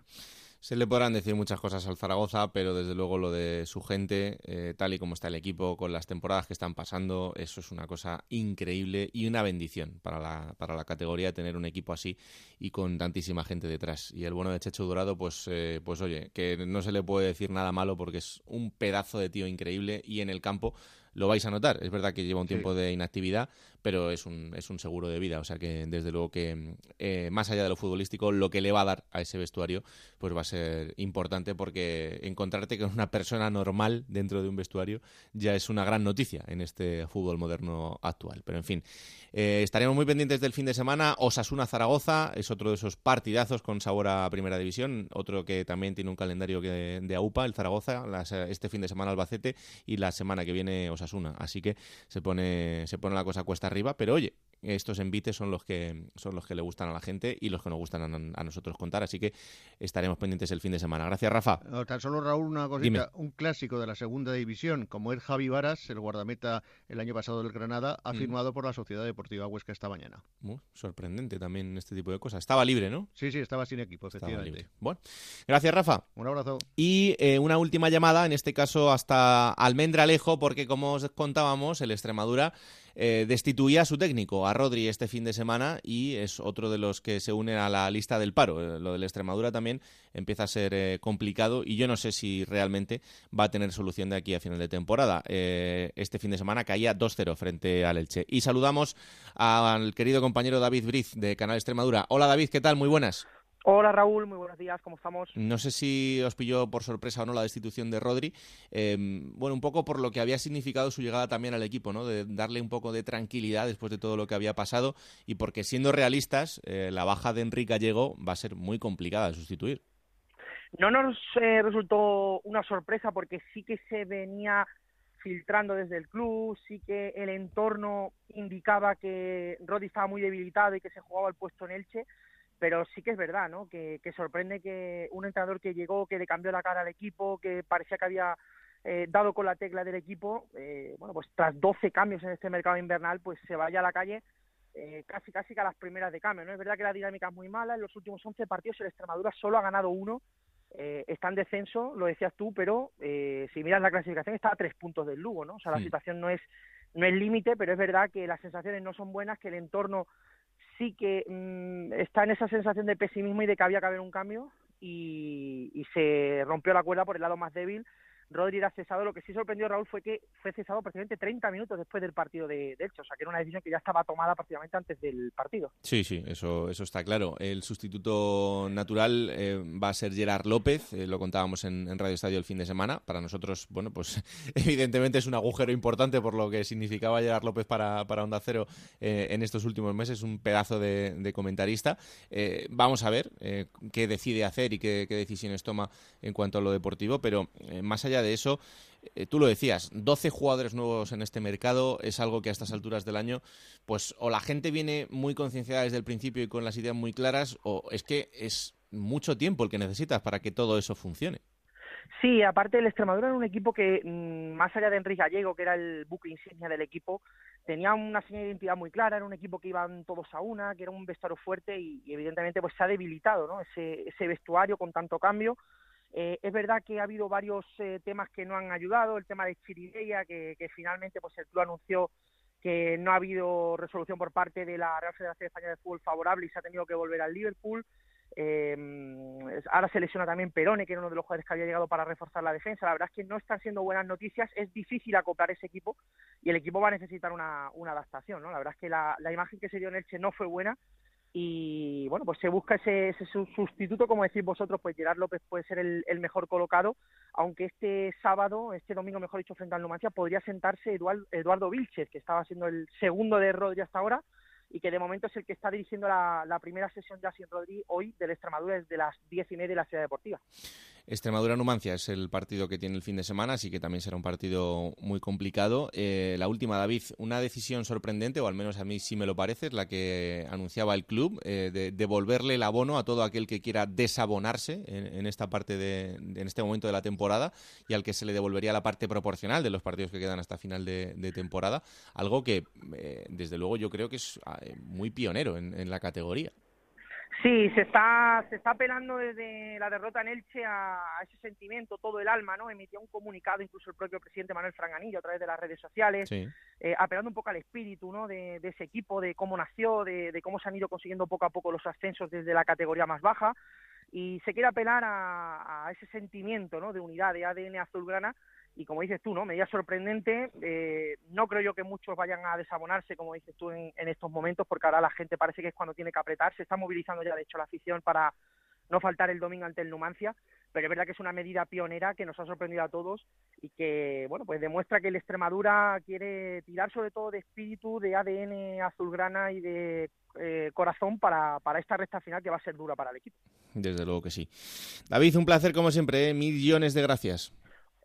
Speaker 1: Se le podrán decir muchas cosas al Zaragoza, pero desde luego lo de su gente, eh, tal y como está el equipo, con las temporadas que están pasando, eso es una cosa increíble y una bendición para la, para la categoría tener un equipo así y con tantísima gente detrás. Y el bueno de Checho Dorado, pues, eh, pues oye, que no se le puede decir nada malo porque es un pedazo de tío increíble y en el campo lo vais a notar. Es verdad que lleva un
Speaker 12: Sí.
Speaker 1: tiempo de inactividad, pero es un, es un seguro de vida. O sea que desde luego que eh, más allá de lo futbolístico, lo que le va a dar a ese vestuario, pues va a ser importante porque encontrarte con una persona normal dentro de un vestuario ya es una gran noticia en este fútbol moderno actual. Pero en fin, eh, estaremos muy pendientes del fin de semana. Osasuna Zaragoza es otro de esos partidazos con sabor a primera división. Otro que también tiene un calendario que, de AUPA, el Zaragoza, las- este fin de semana Albacete y la semana que viene Osasuna. Así que se pone, se pone la cosa cuesta arriba. Pero oye, estos envites son los que son los que le gustan a la gente y los que nos gustan a, a nosotros contar. Así que estaremos pendientes el fin de semana. Gracias, Rafa.
Speaker 12: No, tan solo Raúl, una cosita,
Speaker 1: Dime.
Speaker 12: un clásico de la segunda división, como es Javi Varas, el guardameta el año pasado del Granada, ha
Speaker 1: Mm.
Speaker 12: firmado por la Sociedad Deportiva Huesca esta mañana.
Speaker 1: Sorprendente también este tipo de cosas. Estaba libre, ¿no?
Speaker 12: Sí, sí, estaba sin equipo, efectivamente.
Speaker 1: libre. Bueno, gracias, Rafa.
Speaker 12: Un abrazo.
Speaker 1: Y eh, una última llamada, en este caso hasta Almendralejo, porque como os contábamos, el Extremadura eh, destituía a su técnico, a Rodri, este fin de semana, y es otro de los que se une a la lista del paro. Eh, lo del Extremadura también empieza a ser eh, complicado y yo no sé si realmente va a tener solución de aquí a final de temporada. Este fin de semana caía 2-0 frente al Elche. Y saludamos al querido compañero David Briz de Canal Extremadura. Hola David, ¿qué tal? Muy buenas.
Speaker 13: Hola Raúl, muy buenos días, ¿cómo estamos?
Speaker 1: No sé si os pilló por sorpresa o no la destitución de Rodri. Eh, bueno, un poco por lo que había significado su llegada también al equipo, ¿no? De darle un poco de tranquilidad después de todo lo que había pasado y porque siendo realistas, eh, la baja de Enrique Gallego va a ser muy complicada de sustituir.
Speaker 13: No nos eh, resultó una sorpresa porque sí que se venía filtrando desde el club, sí que el entorno indicaba que Rodri estaba muy debilitado y que se jugaba el puesto en Elche, pero sí que es verdad, ¿no? Que, que sorprende que un entrenador que llegó, que le cambió la cara al equipo, que parecía que había eh, dado con la tecla del equipo, eh, bueno, pues tras 12 cambios en este mercado invernal, pues se vaya a la calle eh, casi casi que a las primeras de cambio, ¿no? Es verdad que la dinámica es muy mala, en los últimos 11 partidos el Extremadura solo ha ganado uno, eh, está en descenso, lo decías tú, pero eh, si miras la clasificación está a tres puntos del Lugo, ¿no? O sea, la situación no es no es límite, pero es verdad que las sensaciones no son buenas, que el entorno sí que mm, está en esa sensación de pesimismo y de que había que haber un cambio y, y se rompió la cuerda por el lado más débil. Rodri era cesado. Lo que sí sorprendió Raúl fue que fue cesado prácticamente 30 minutos después del partido de, de Elche. O sea, que era una decisión que ya estaba tomada prácticamente antes del partido.
Speaker 1: Sí, sí, eso, eso está claro. El sustituto natural eh, va a ser Gerard López, eh, lo contábamos en, Radio Estadio el fin de semana. Para nosotros, bueno, pues evidentemente es un agujero importante por lo que significaba Gerard López para, para Onda Cero eh, en estos últimos meses, un pedazo de, comentarista. Vamos a ver qué decide hacer y qué, qué decisiones toma en cuanto a lo deportivo, pero más allá de eso, eh, tú lo decías, 12 jugadores nuevos en este mercado es algo que a estas alturas del año, pues o la gente viene muy concienciada desde el principio y con las ideas muy claras, o es que es mucho tiempo el que necesitas para que todo eso funcione.
Speaker 13: Sí, aparte el Extremadura era un equipo que, mm, más allá de Enrique Gallego, que era el buque insignia del equipo, tenía una señal de identidad muy clara, era un equipo que iban todos a una, que era un vestuario fuerte y, evidentemente pues se ha debilitado ¿no? ese, ese vestuario con tanto cambio. Eh, es verdad que ha habido varios eh, temas que no han ayudado, el tema de Chirideya, que, que finalmente pues el club anunció que no ha habido resolución por parte de la Real Federación Española de Fútbol favorable y se ha tenido que volver al Liverpool. Eh, ahora se lesiona también Perone, que era uno de los jugadores que había llegado para reforzar la defensa. La verdad es que no están siendo buenas noticias. Es difícil acoplar ese equipo y el equipo va a necesitar una, una adaptación. ¿no? La verdad es que la, la imagen que se dio en Elche no fue buena y bueno, pues se busca ese, ese sustituto, como decís vosotros, pues Gerard López puede ser el, el, mejor colocado, aunque este sábado, este domingo mejor dicho, frente al Numancia, podría sentarse Eduardo, Vilches, que estaba siendo el segundo de Rodri hasta ahora, y que de momento es el que está dirigiendo la, primera sesión ya sin Rodri hoy del Extremadura desde las diez y media de la Ciudad Deportiva.
Speaker 1: Extremadura-Numancia es el partido que tiene el fin de semana, así que también será un partido muy complicado. Eh, la última, David, una decisión sorprendente, o al menos a mí sí me lo parece, es la que anunciaba el club, eh, de devolverle el abono a todo aquel que quiera desabonarse en, esta parte de, en este momento de la temporada y al que se le devolvería la parte proporcional de los partidos que quedan hasta final de, de temporada, algo que eh, desde luego yo creo que es muy pionero en, en la categoría.
Speaker 13: Sí, se está, se está apelando desde la derrota en Elche a, a, ese sentimiento, todo el alma, ¿no? Emitió un comunicado incluso el propio presidente Manuel Franganillo a través de las redes sociales,
Speaker 1: sí.
Speaker 13: eh, apelando un poco al espíritu, ¿no? De, de ese equipo, de cómo nació, de, de, cómo se han ido consiguiendo poco a poco los ascensos desde la categoría más baja y se quiere apelar a, a ese sentimiento, ¿no? De unidad, de ADN azulgrana y como dices tú, ¿no? Medida sorprendente. Eh, no creo yo que muchos vayan a desabonarse, como dices tú, en, estos momentos, porque ahora la gente parece que es cuando tiene que apretar. Se está movilizando ya, de hecho, la afición para no faltar el domingo ante el Numancia. Pero es verdad que es una medida pionera que nos ha sorprendido a todos y que, bueno, pues demuestra que el Extremadura quiere tirar sobre todo de espíritu, de ADN azulgrana y de eh, corazón para, para esta recta final que va a ser dura para el equipo.
Speaker 1: Desde luego que sí. David, un placer como siempre, ¿eh? millones de gracias.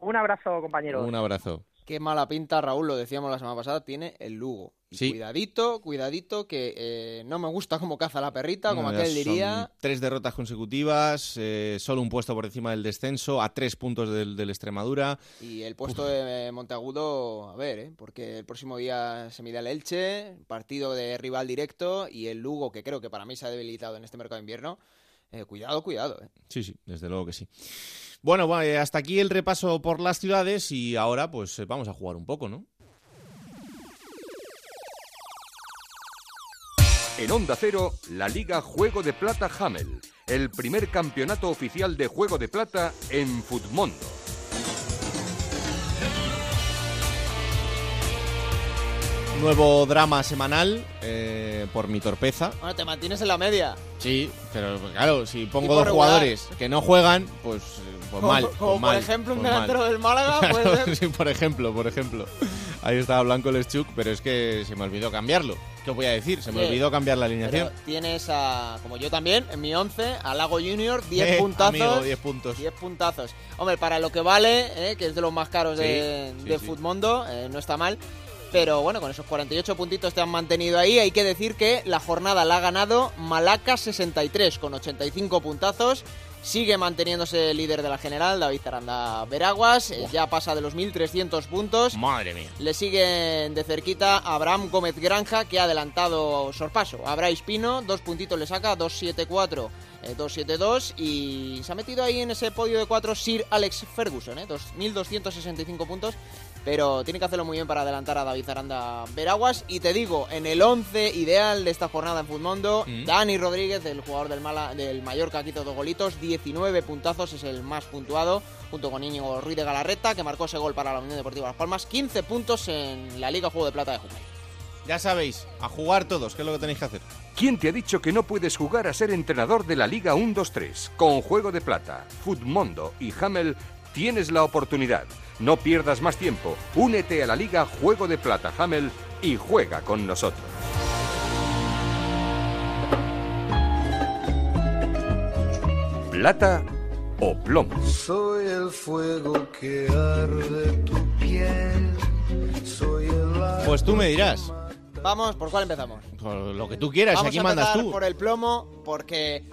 Speaker 13: Un abrazo, compañero.
Speaker 1: Un abrazo.
Speaker 5: Qué mala pinta, Raúl, lo decíamos la semana pasada, tiene el Lugo. Y
Speaker 1: sí.
Speaker 5: Cuidadito, cuidadito, que eh, no me gusta cómo caza la perrita, como no, aquel diría.
Speaker 1: Tres derrotas consecutivas, eh, solo un puesto por encima del descenso, a tres puntos del, del Extremadura.
Speaker 5: Y el puesto Uf. de Monteagudo, a ver, ¿eh? porque el próximo día se mide el Elche, partido de rival directo, y el Lugo, que creo que para mí se ha debilitado en este mercado de invierno. Eh, cuidado, cuidado. Eh.
Speaker 1: Sí, sí, desde luego que sí. Bueno, bueno, hasta aquí el repaso por las ciudades y ahora pues eh, vamos a jugar un poco, ¿no?
Speaker 2: En Onda Cero, la Liga Juego de Plata Hamel, el primer campeonato oficial de Juego de Plata en Futmundo.
Speaker 1: Nuevo drama semanal eh, por mi torpeza.
Speaker 5: Bueno, te mantienes en la media.
Speaker 1: Sí, pero claro, si pongo dos jugadores que no juegan, pues, pues
Speaker 5: como,
Speaker 1: mal.
Speaker 5: Como
Speaker 1: pues mal,
Speaker 5: por ejemplo un
Speaker 1: pues
Speaker 5: delantero
Speaker 1: mal.
Speaker 5: del Málaga, puede ser.
Speaker 1: sí, por ejemplo, por ejemplo. Ahí estaba Blanco Leschuk, pero es que se me olvidó cambiarlo. ¿Qué os voy a decir? Se me
Speaker 5: Oye,
Speaker 1: olvidó cambiar la alineación.
Speaker 5: Pero tienes a, como yo también, en mi 11, a Lago Junior, 10
Speaker 1: Eh,
Speaker 5: puntazos.
Speaker 1: amigo, 10 puntos.
Speaker 5: 10 puntazos. Hombre, para lo que vale, eh, que es de los más caros de,
Speaker 1: Sí, sí,
Speaker 5: de
Speaker 1: sí.
Speaker 5: Futmundo, eh, no está mal. Pero bueno, con esos 48 puntitos te han mantenido ahí. Hay que decir que la jornada la ha ganado Malaca 63 con 85 puntazos. Sigue manteniéndose líder de la general, David Aranda Veraguas. eh, Ya pasa de los 1.300 puntos.
Speaker 1: Madre mía.
Speaker 5: Le siguen de cerquita Abraham Gómez Granja, que ha adelantado sorpaso. Abraham Pino, dos puntitos le saca, 2-7-4, eh, 2-7-2. Y se ha metido ahí en ese podio de cuatro Sir Alex Ferguson, eh, 2.265 puntos. Pero tiene que hacerlo muy bien para adelantar a David Aranda Veraguas. Y te digo, en el 11 ideal de esta jornada en Futmundo,
Speaker 1: Mm.
Speaker 5: Dani Rodríguez, el jugador del, Mala, del Mallorca, quito dos golitos, 19 puntazos, es el más puntuado, junto con Íñigo Ruiz de Galarreta, que marcó ese gol para la Unión Deportiva Las Palmas, 15 puntos en la Liga Juego de Plata de Juvenil.
Speaker 1: Ya sabéis, a jugar todos, que es lo que tenéis que hacer.
Speaker 2: ¿Quién te ha dicho que no puedes jugar a ser entrenador de la Liga 1-2-3? Con Juego de Plata, Futmundo y Hamel tienes la oportunidad. No pierdas más tiempo. Únete a la Liga Juego de Plata Hamel y juega con nosotros. Plata o plomo.
Speaker 14: Soy el fuego que arde tu piel. Soy el
Speaker 1: Pues tú me dirás.
Speaker 5: Vamos, ¿por cuál empezamos?
Speaker 1: Por lo que tú quieras,
Speaker 5: Vamos
Speaker 1: aquí
Speaker 5: a
Speaker 1: mandas tú.
Speaker 5: por el plomo, porque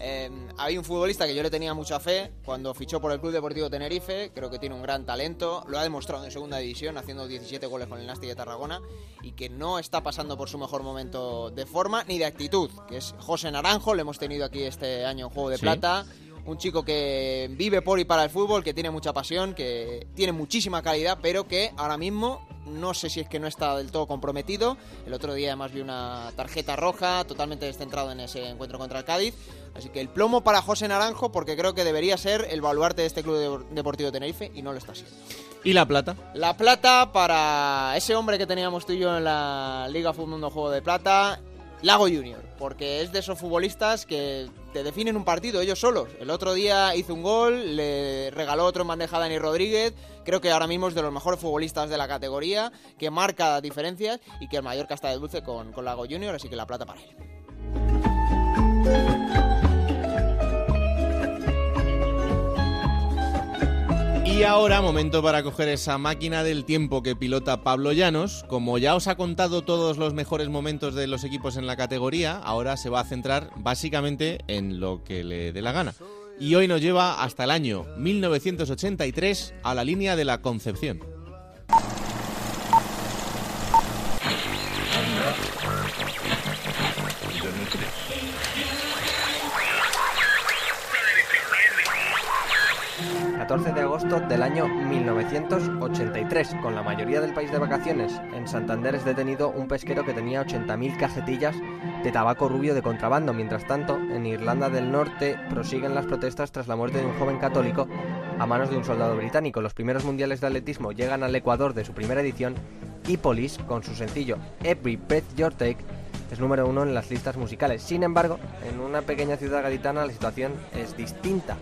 Speaker 5: Eh, hay un futbolista que yo le tenía mucha fe. Cuando fichó por el Club Deportivo Tenerife, creo que tiene un gran talento, lo ha demostrado en segunda división haciendo 17 goles con el Nasti de Tarragona y que no está pasando por su mejor momento de forma ni de actitud, que es José Naranjo, lo hemos tenido aquí este año en Juego de
Speaker 1: Sí.
Speaker 5: Plata, un chico que vive por y para el fútbol, que tiene mucha pasión, que tiene muchísima calidad, pero que ahora mismo no sé si es que no está del todo comprometido. El otro día además vi una tarjeta roja totalmente descentrado en ese encuentro contra el Cádiz. Así que el plomo para José Naranjo porque creo que debería ser el baluarte de este Club de- Deportivo Tenerife y no lo está siendo.
Speaker 1: ¿Y la plata?
Speaker 5: La plata para ese hombre que teníamos tú y yo en la Liga Fútbol Mundo Juego de Plata, Lago Junior, porque es de esos futbolistas que te definen un partido ellos solos. El otro día hizo un gol, le regaló otro en bandeja a Dani Rodríguez. Creo que ahora mismo es de los mejores futbolistas de la categoría, que marca diferencias y que el Mallorca está de dulce con, con Lago Junior, así que la plata para él.
Speaker 1: Y ahora, momento para coger esa máquina del tiempo que pilota Pablo Llanos. Como ya os ha contado todos los mejores momentos de los equipos en la categoría, ahora se va a centrar básicamente en lo que le dé la gana. Y hoy nos lleva hasta el año 1983 a la línea de la Concepción.
Speaker 15: 14 de agosto del año 1983. Con la mayoría del país de vacaciones, en Santander es detenido un pesquero que tenía 80.000 cajetillas de tabaco rubio de contrabando. Mientras tanto, en Irlanda del Norte prosiguen las protestas tras la muerte de un joven católico a manos de un soldado británico. Los primeros mundiales de atletismo llegan al Ecuador de su primera edición y Police, con su sencillo Every Breath Your Take, es número uno en las listas musicales. Sin embargo, en una pequeña ciudad gaditana la situación es distinta.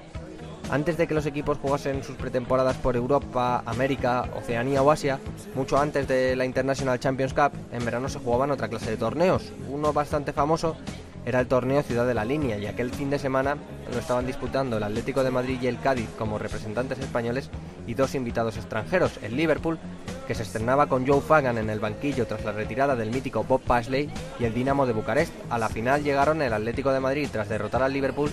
Speaker 15: Antes de que los equipos jugasen sus pretemporadas por Europa, América, Oceanía o Asia, mucho antes de la International Champions Cup, en verano se jugaban otra clase de torneos. Uno bastante famoso era el torneo Ciudad de la Línea y aquel fin de semana lo estaban disputando el Atlético de Madrid y el Cádiz como representantes españoles y dos invitados extranjeros, el Liverpool, que se estrenaba con Joe Fagan en el banquillo tras la retirada del mítico Bob Paisley y el Dinamo de Bucarest. A la final llegaron el Atlético de Madrid tras derrotar al Liverpool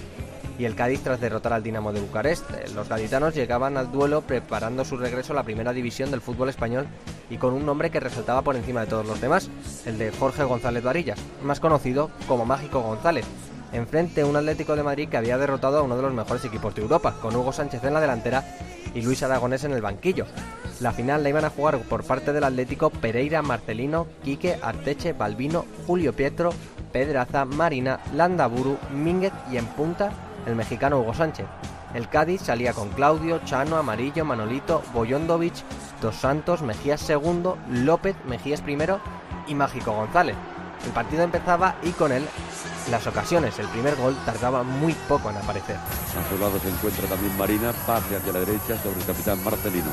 Speaker 15: y el Cádiz tras derrotar al Dinamo de Bucarest. Los gaditanos llegaban al duelo preparando su regreso a la primera división del fútbol español y con un nombre que resaltaba por encima de todos los demás, el de Jorge González Varillas, más conocido como Mágico González. Enfrente un Atlético de Madrid que había derrotado a uno de los mejores equipos de Europa, con Hugo Sánchez en la delantera y Luis Aragonés en el banquillo. La final la iban a jugar por parte del Atlético Pereira, Marcelino, Quique, Arteche, Balbino, Julio Pietro, Pedraza, Marina, Landaburu, Mínguez y en punta el mexicano Hugo Sánchez. El Cádiz salía con Claudio, Chano, Amarillo, Manolito, Boyondovich, Dos Santos, Mejías segundo, López, Mejías primero y Mágico González. El partido empezaba y con él las ocasiones. El primer gol tardaba muy poco en aparecer.
Speaker 16: A su lado se encuentra también Marina, pase hacia la derecha sobre el capitán Marcelino.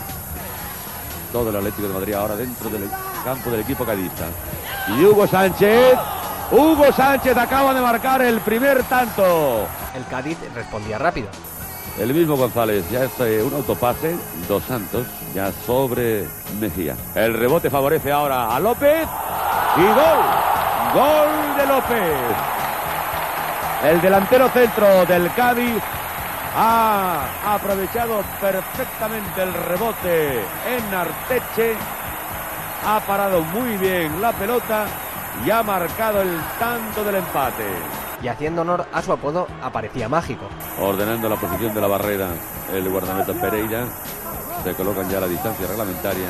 Speaker 16: Todo el Atlético de Madrid ahora dentro del campo del equipo cadista. Y Hugo Sánchez, Hugo Sánchez acaba de marcar el primer tanto.
Speaker 15: El Cádiz respondía rápido.
Speaker 16: El mismo González, ya es eh, un autopase, dos Santos, ya sobre Mejía. El rebote favorece ahora a López y gol, gol de López. El delantero centro del Cádiz ha aprovechado perfectamente el rebote en Arteche, ha parado muy bien la pelota y ha marcado el tanto del empate.
Speaker 15: Y haciendo honor a su apodo, aparecía mágico.
Speaker 16: Ordenando la posición de la barrera, el guardameta Pereira. Se colocan ya a la distancia reglamentaria.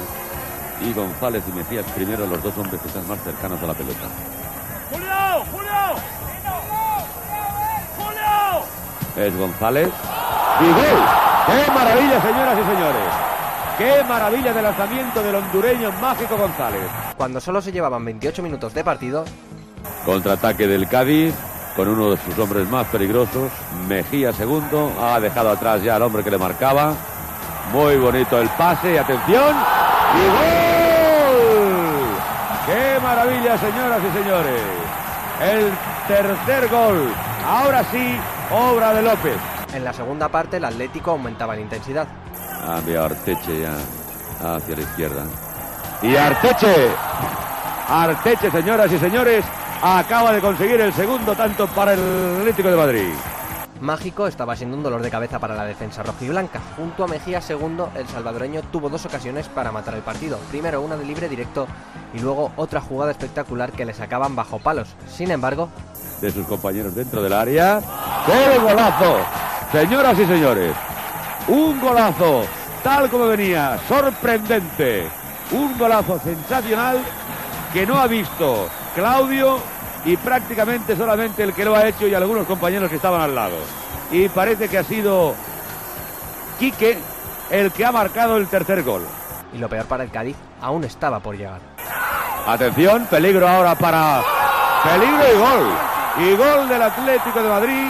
Speaker 16: Y González y Mejías primero, los dos hombres que están más cercanos a la pelota.
Speaker 17: ¡Julio! ¡Julio! ¡Julio!
Speaker 16: Es González. ¡Y gol! ¡Qué maravilla, señoras y señores! ¡Qué maravilla de lanzamiento del hondureño Mágico González!
Speaker 15: Cuando solo se llevaban 28 minutos de partido,
Speaker 16: Contraataque del Cádiz con uno de sus hombres más peligrosos. Mejía segundo. Ha dejado atrás ya al hombre que le marcaba. Muy bonito el pase. Atención. ¡Y gol! ¡Qué maravilla, señoras y señores! El tercer gol. Ahora sí, obra de López.
Speaker 15: en la segunda parte el Atlético aumentaba la intensidad.
Speaker 16: Ha enviado Arteche ya hacia la izquierda. Y Arteche. Arteche, señoras y señores, acaba de conseguir el segundo tanto para el Atlético de Madrid.
Speaker 15: Mágico estaba siendo un dolor de cabeza para la defensa rojiblanca. Junto a Mejía segundo, el salvadoreño tuvo dos ocasiones para matar el partido. Primero una de libre directo y luego otra jugada espectacular que le sacaban bajo palos. Sin embargo,
Speaker 16: de sus compañeros dentro del área. ¡Qué golazo! Señoras y señores, un golazo tal como venía, sorprendente. Un golazo sensacional que no ha visto Claudio y prácticamente solamente el que lo ha hecho y algunos compañeros que estaban al lado. Y parece que ha sido Quique el que ha marcado el tercer gol.
Speaker 15: Y lo peor para el Cádiz, aún estaba por llegar.
Speaker 16: Atención, peligro ahora para... Peligro y gol. Y gol del Atlético de Madrid.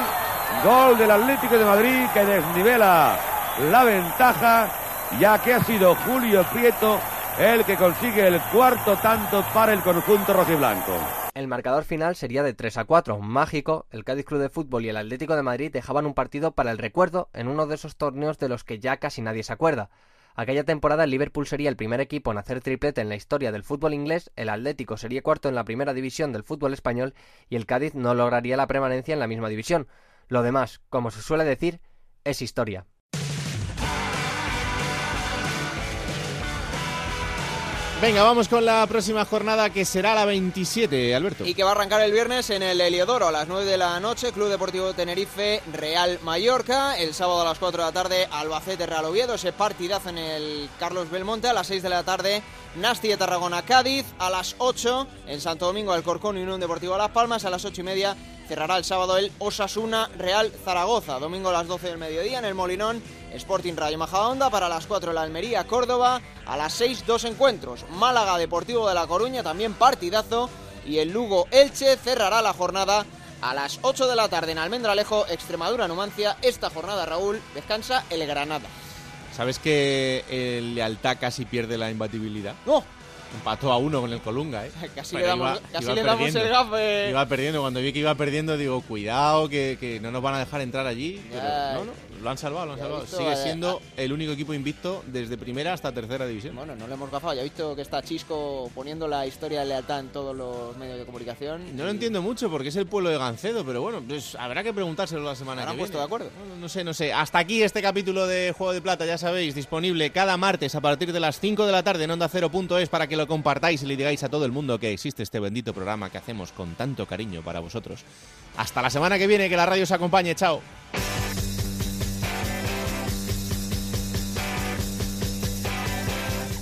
Speaker 16: Gol del Atlético de Madrid que desnivela la ventaja, ya que ha sido Julio Prieto el que consigue el cuarto tanto para el conjunto rojiblanco.
Speaker 15: El marcador final sería de 3 a 4. Mágico, el Cádiz Club de Fútbol y el Atlético de Madrid dejaban un partido para el recuerdo en uno de esos torneos de los que ya casi nadie se acuerda. Aquella temporada el Liverpool sería el primer equipo en hacer triplete en la historia del fútbol inglés, el Atlético sería cuarto en la primera división del fútbol español y el Cádiz no lograría la permanencia en la misma división. Lo demás, como se suele decir, es historia.
Speaker 1: Venga, vamos con la próxima jornada que será la 27, Alberto.
Speaker 5: Y que va a arrancar el viernes en el Heliodoro a las 9 de la noche, Club Deportivo Tenerife, Real Mallorca. El sábado a las 4 de la tarde, Albacete, Real Oviedo. Ese partidazo en el Carlos Belmonte. A las 6 de la tarde, Nasti de Tarragona, Cádiz. A las 8 en Santo Domingo, el Corcón y Unión Deportivo Las Palmas. A las 8 y media cerrará el sábado el Osasuna Real Zaragoza. Domingo a las 12 del mediodía en el Molinón. Sporting Rayo Majadahonda para las 4 la Almería Córdoba, a las 6 dos encuentros, Málaga Deportivo de La Coruña también partidazo y el Lugo Elche cerrará la jornada a las 8 de la tarde en Almendralejo, Extremadura Numancia. Esta jornada Raúl descansa el Granada.
Speaker 1: ¿Sabes que el Lealtad casi pierde la imbatibilidad?
Speaker 5: No.
Speaker 1: Empató a uno con el Colunga, ¿eh?
Speaker 5: Casi le damos, casi le damos el gafe.
Speaker 1: Iba perdiendo. Cuando vi que iba perdiendo, digo, cuidado, que, que no nos van a dejar entrar allí. Pero, no, no, lo han salvado, lo han salvado. Sigue siendo el único equipo invicto desde primera hasta tercera división.
Speaker 5: Bueno, no le hemos gafado. Ya he visto que está Chisco poniendo la historia de lealtad en todos los medios de comunicación.
Speaker 1: No lo entiendo mucho porque es el pueblo de Gancedo, pero bueno, pues habrá que preguntárselo la semana que
Speaker 5: han
Speaker 1: viene.
Speaker 5: puesto de acuerdo?
Speaker 1: No, sé, no sé. Hasta aquí este capítulo de Juego de Plata, ya sabéis, disponible cada martes a partir de las 5 de la tarde en Onda es para que lo compartáis y le digáis a todo el mundo que existe este bendito programa que hacemos con tanto cariño para vosotros. Hasta la semana que viene, que la radio os acompañe. Chao.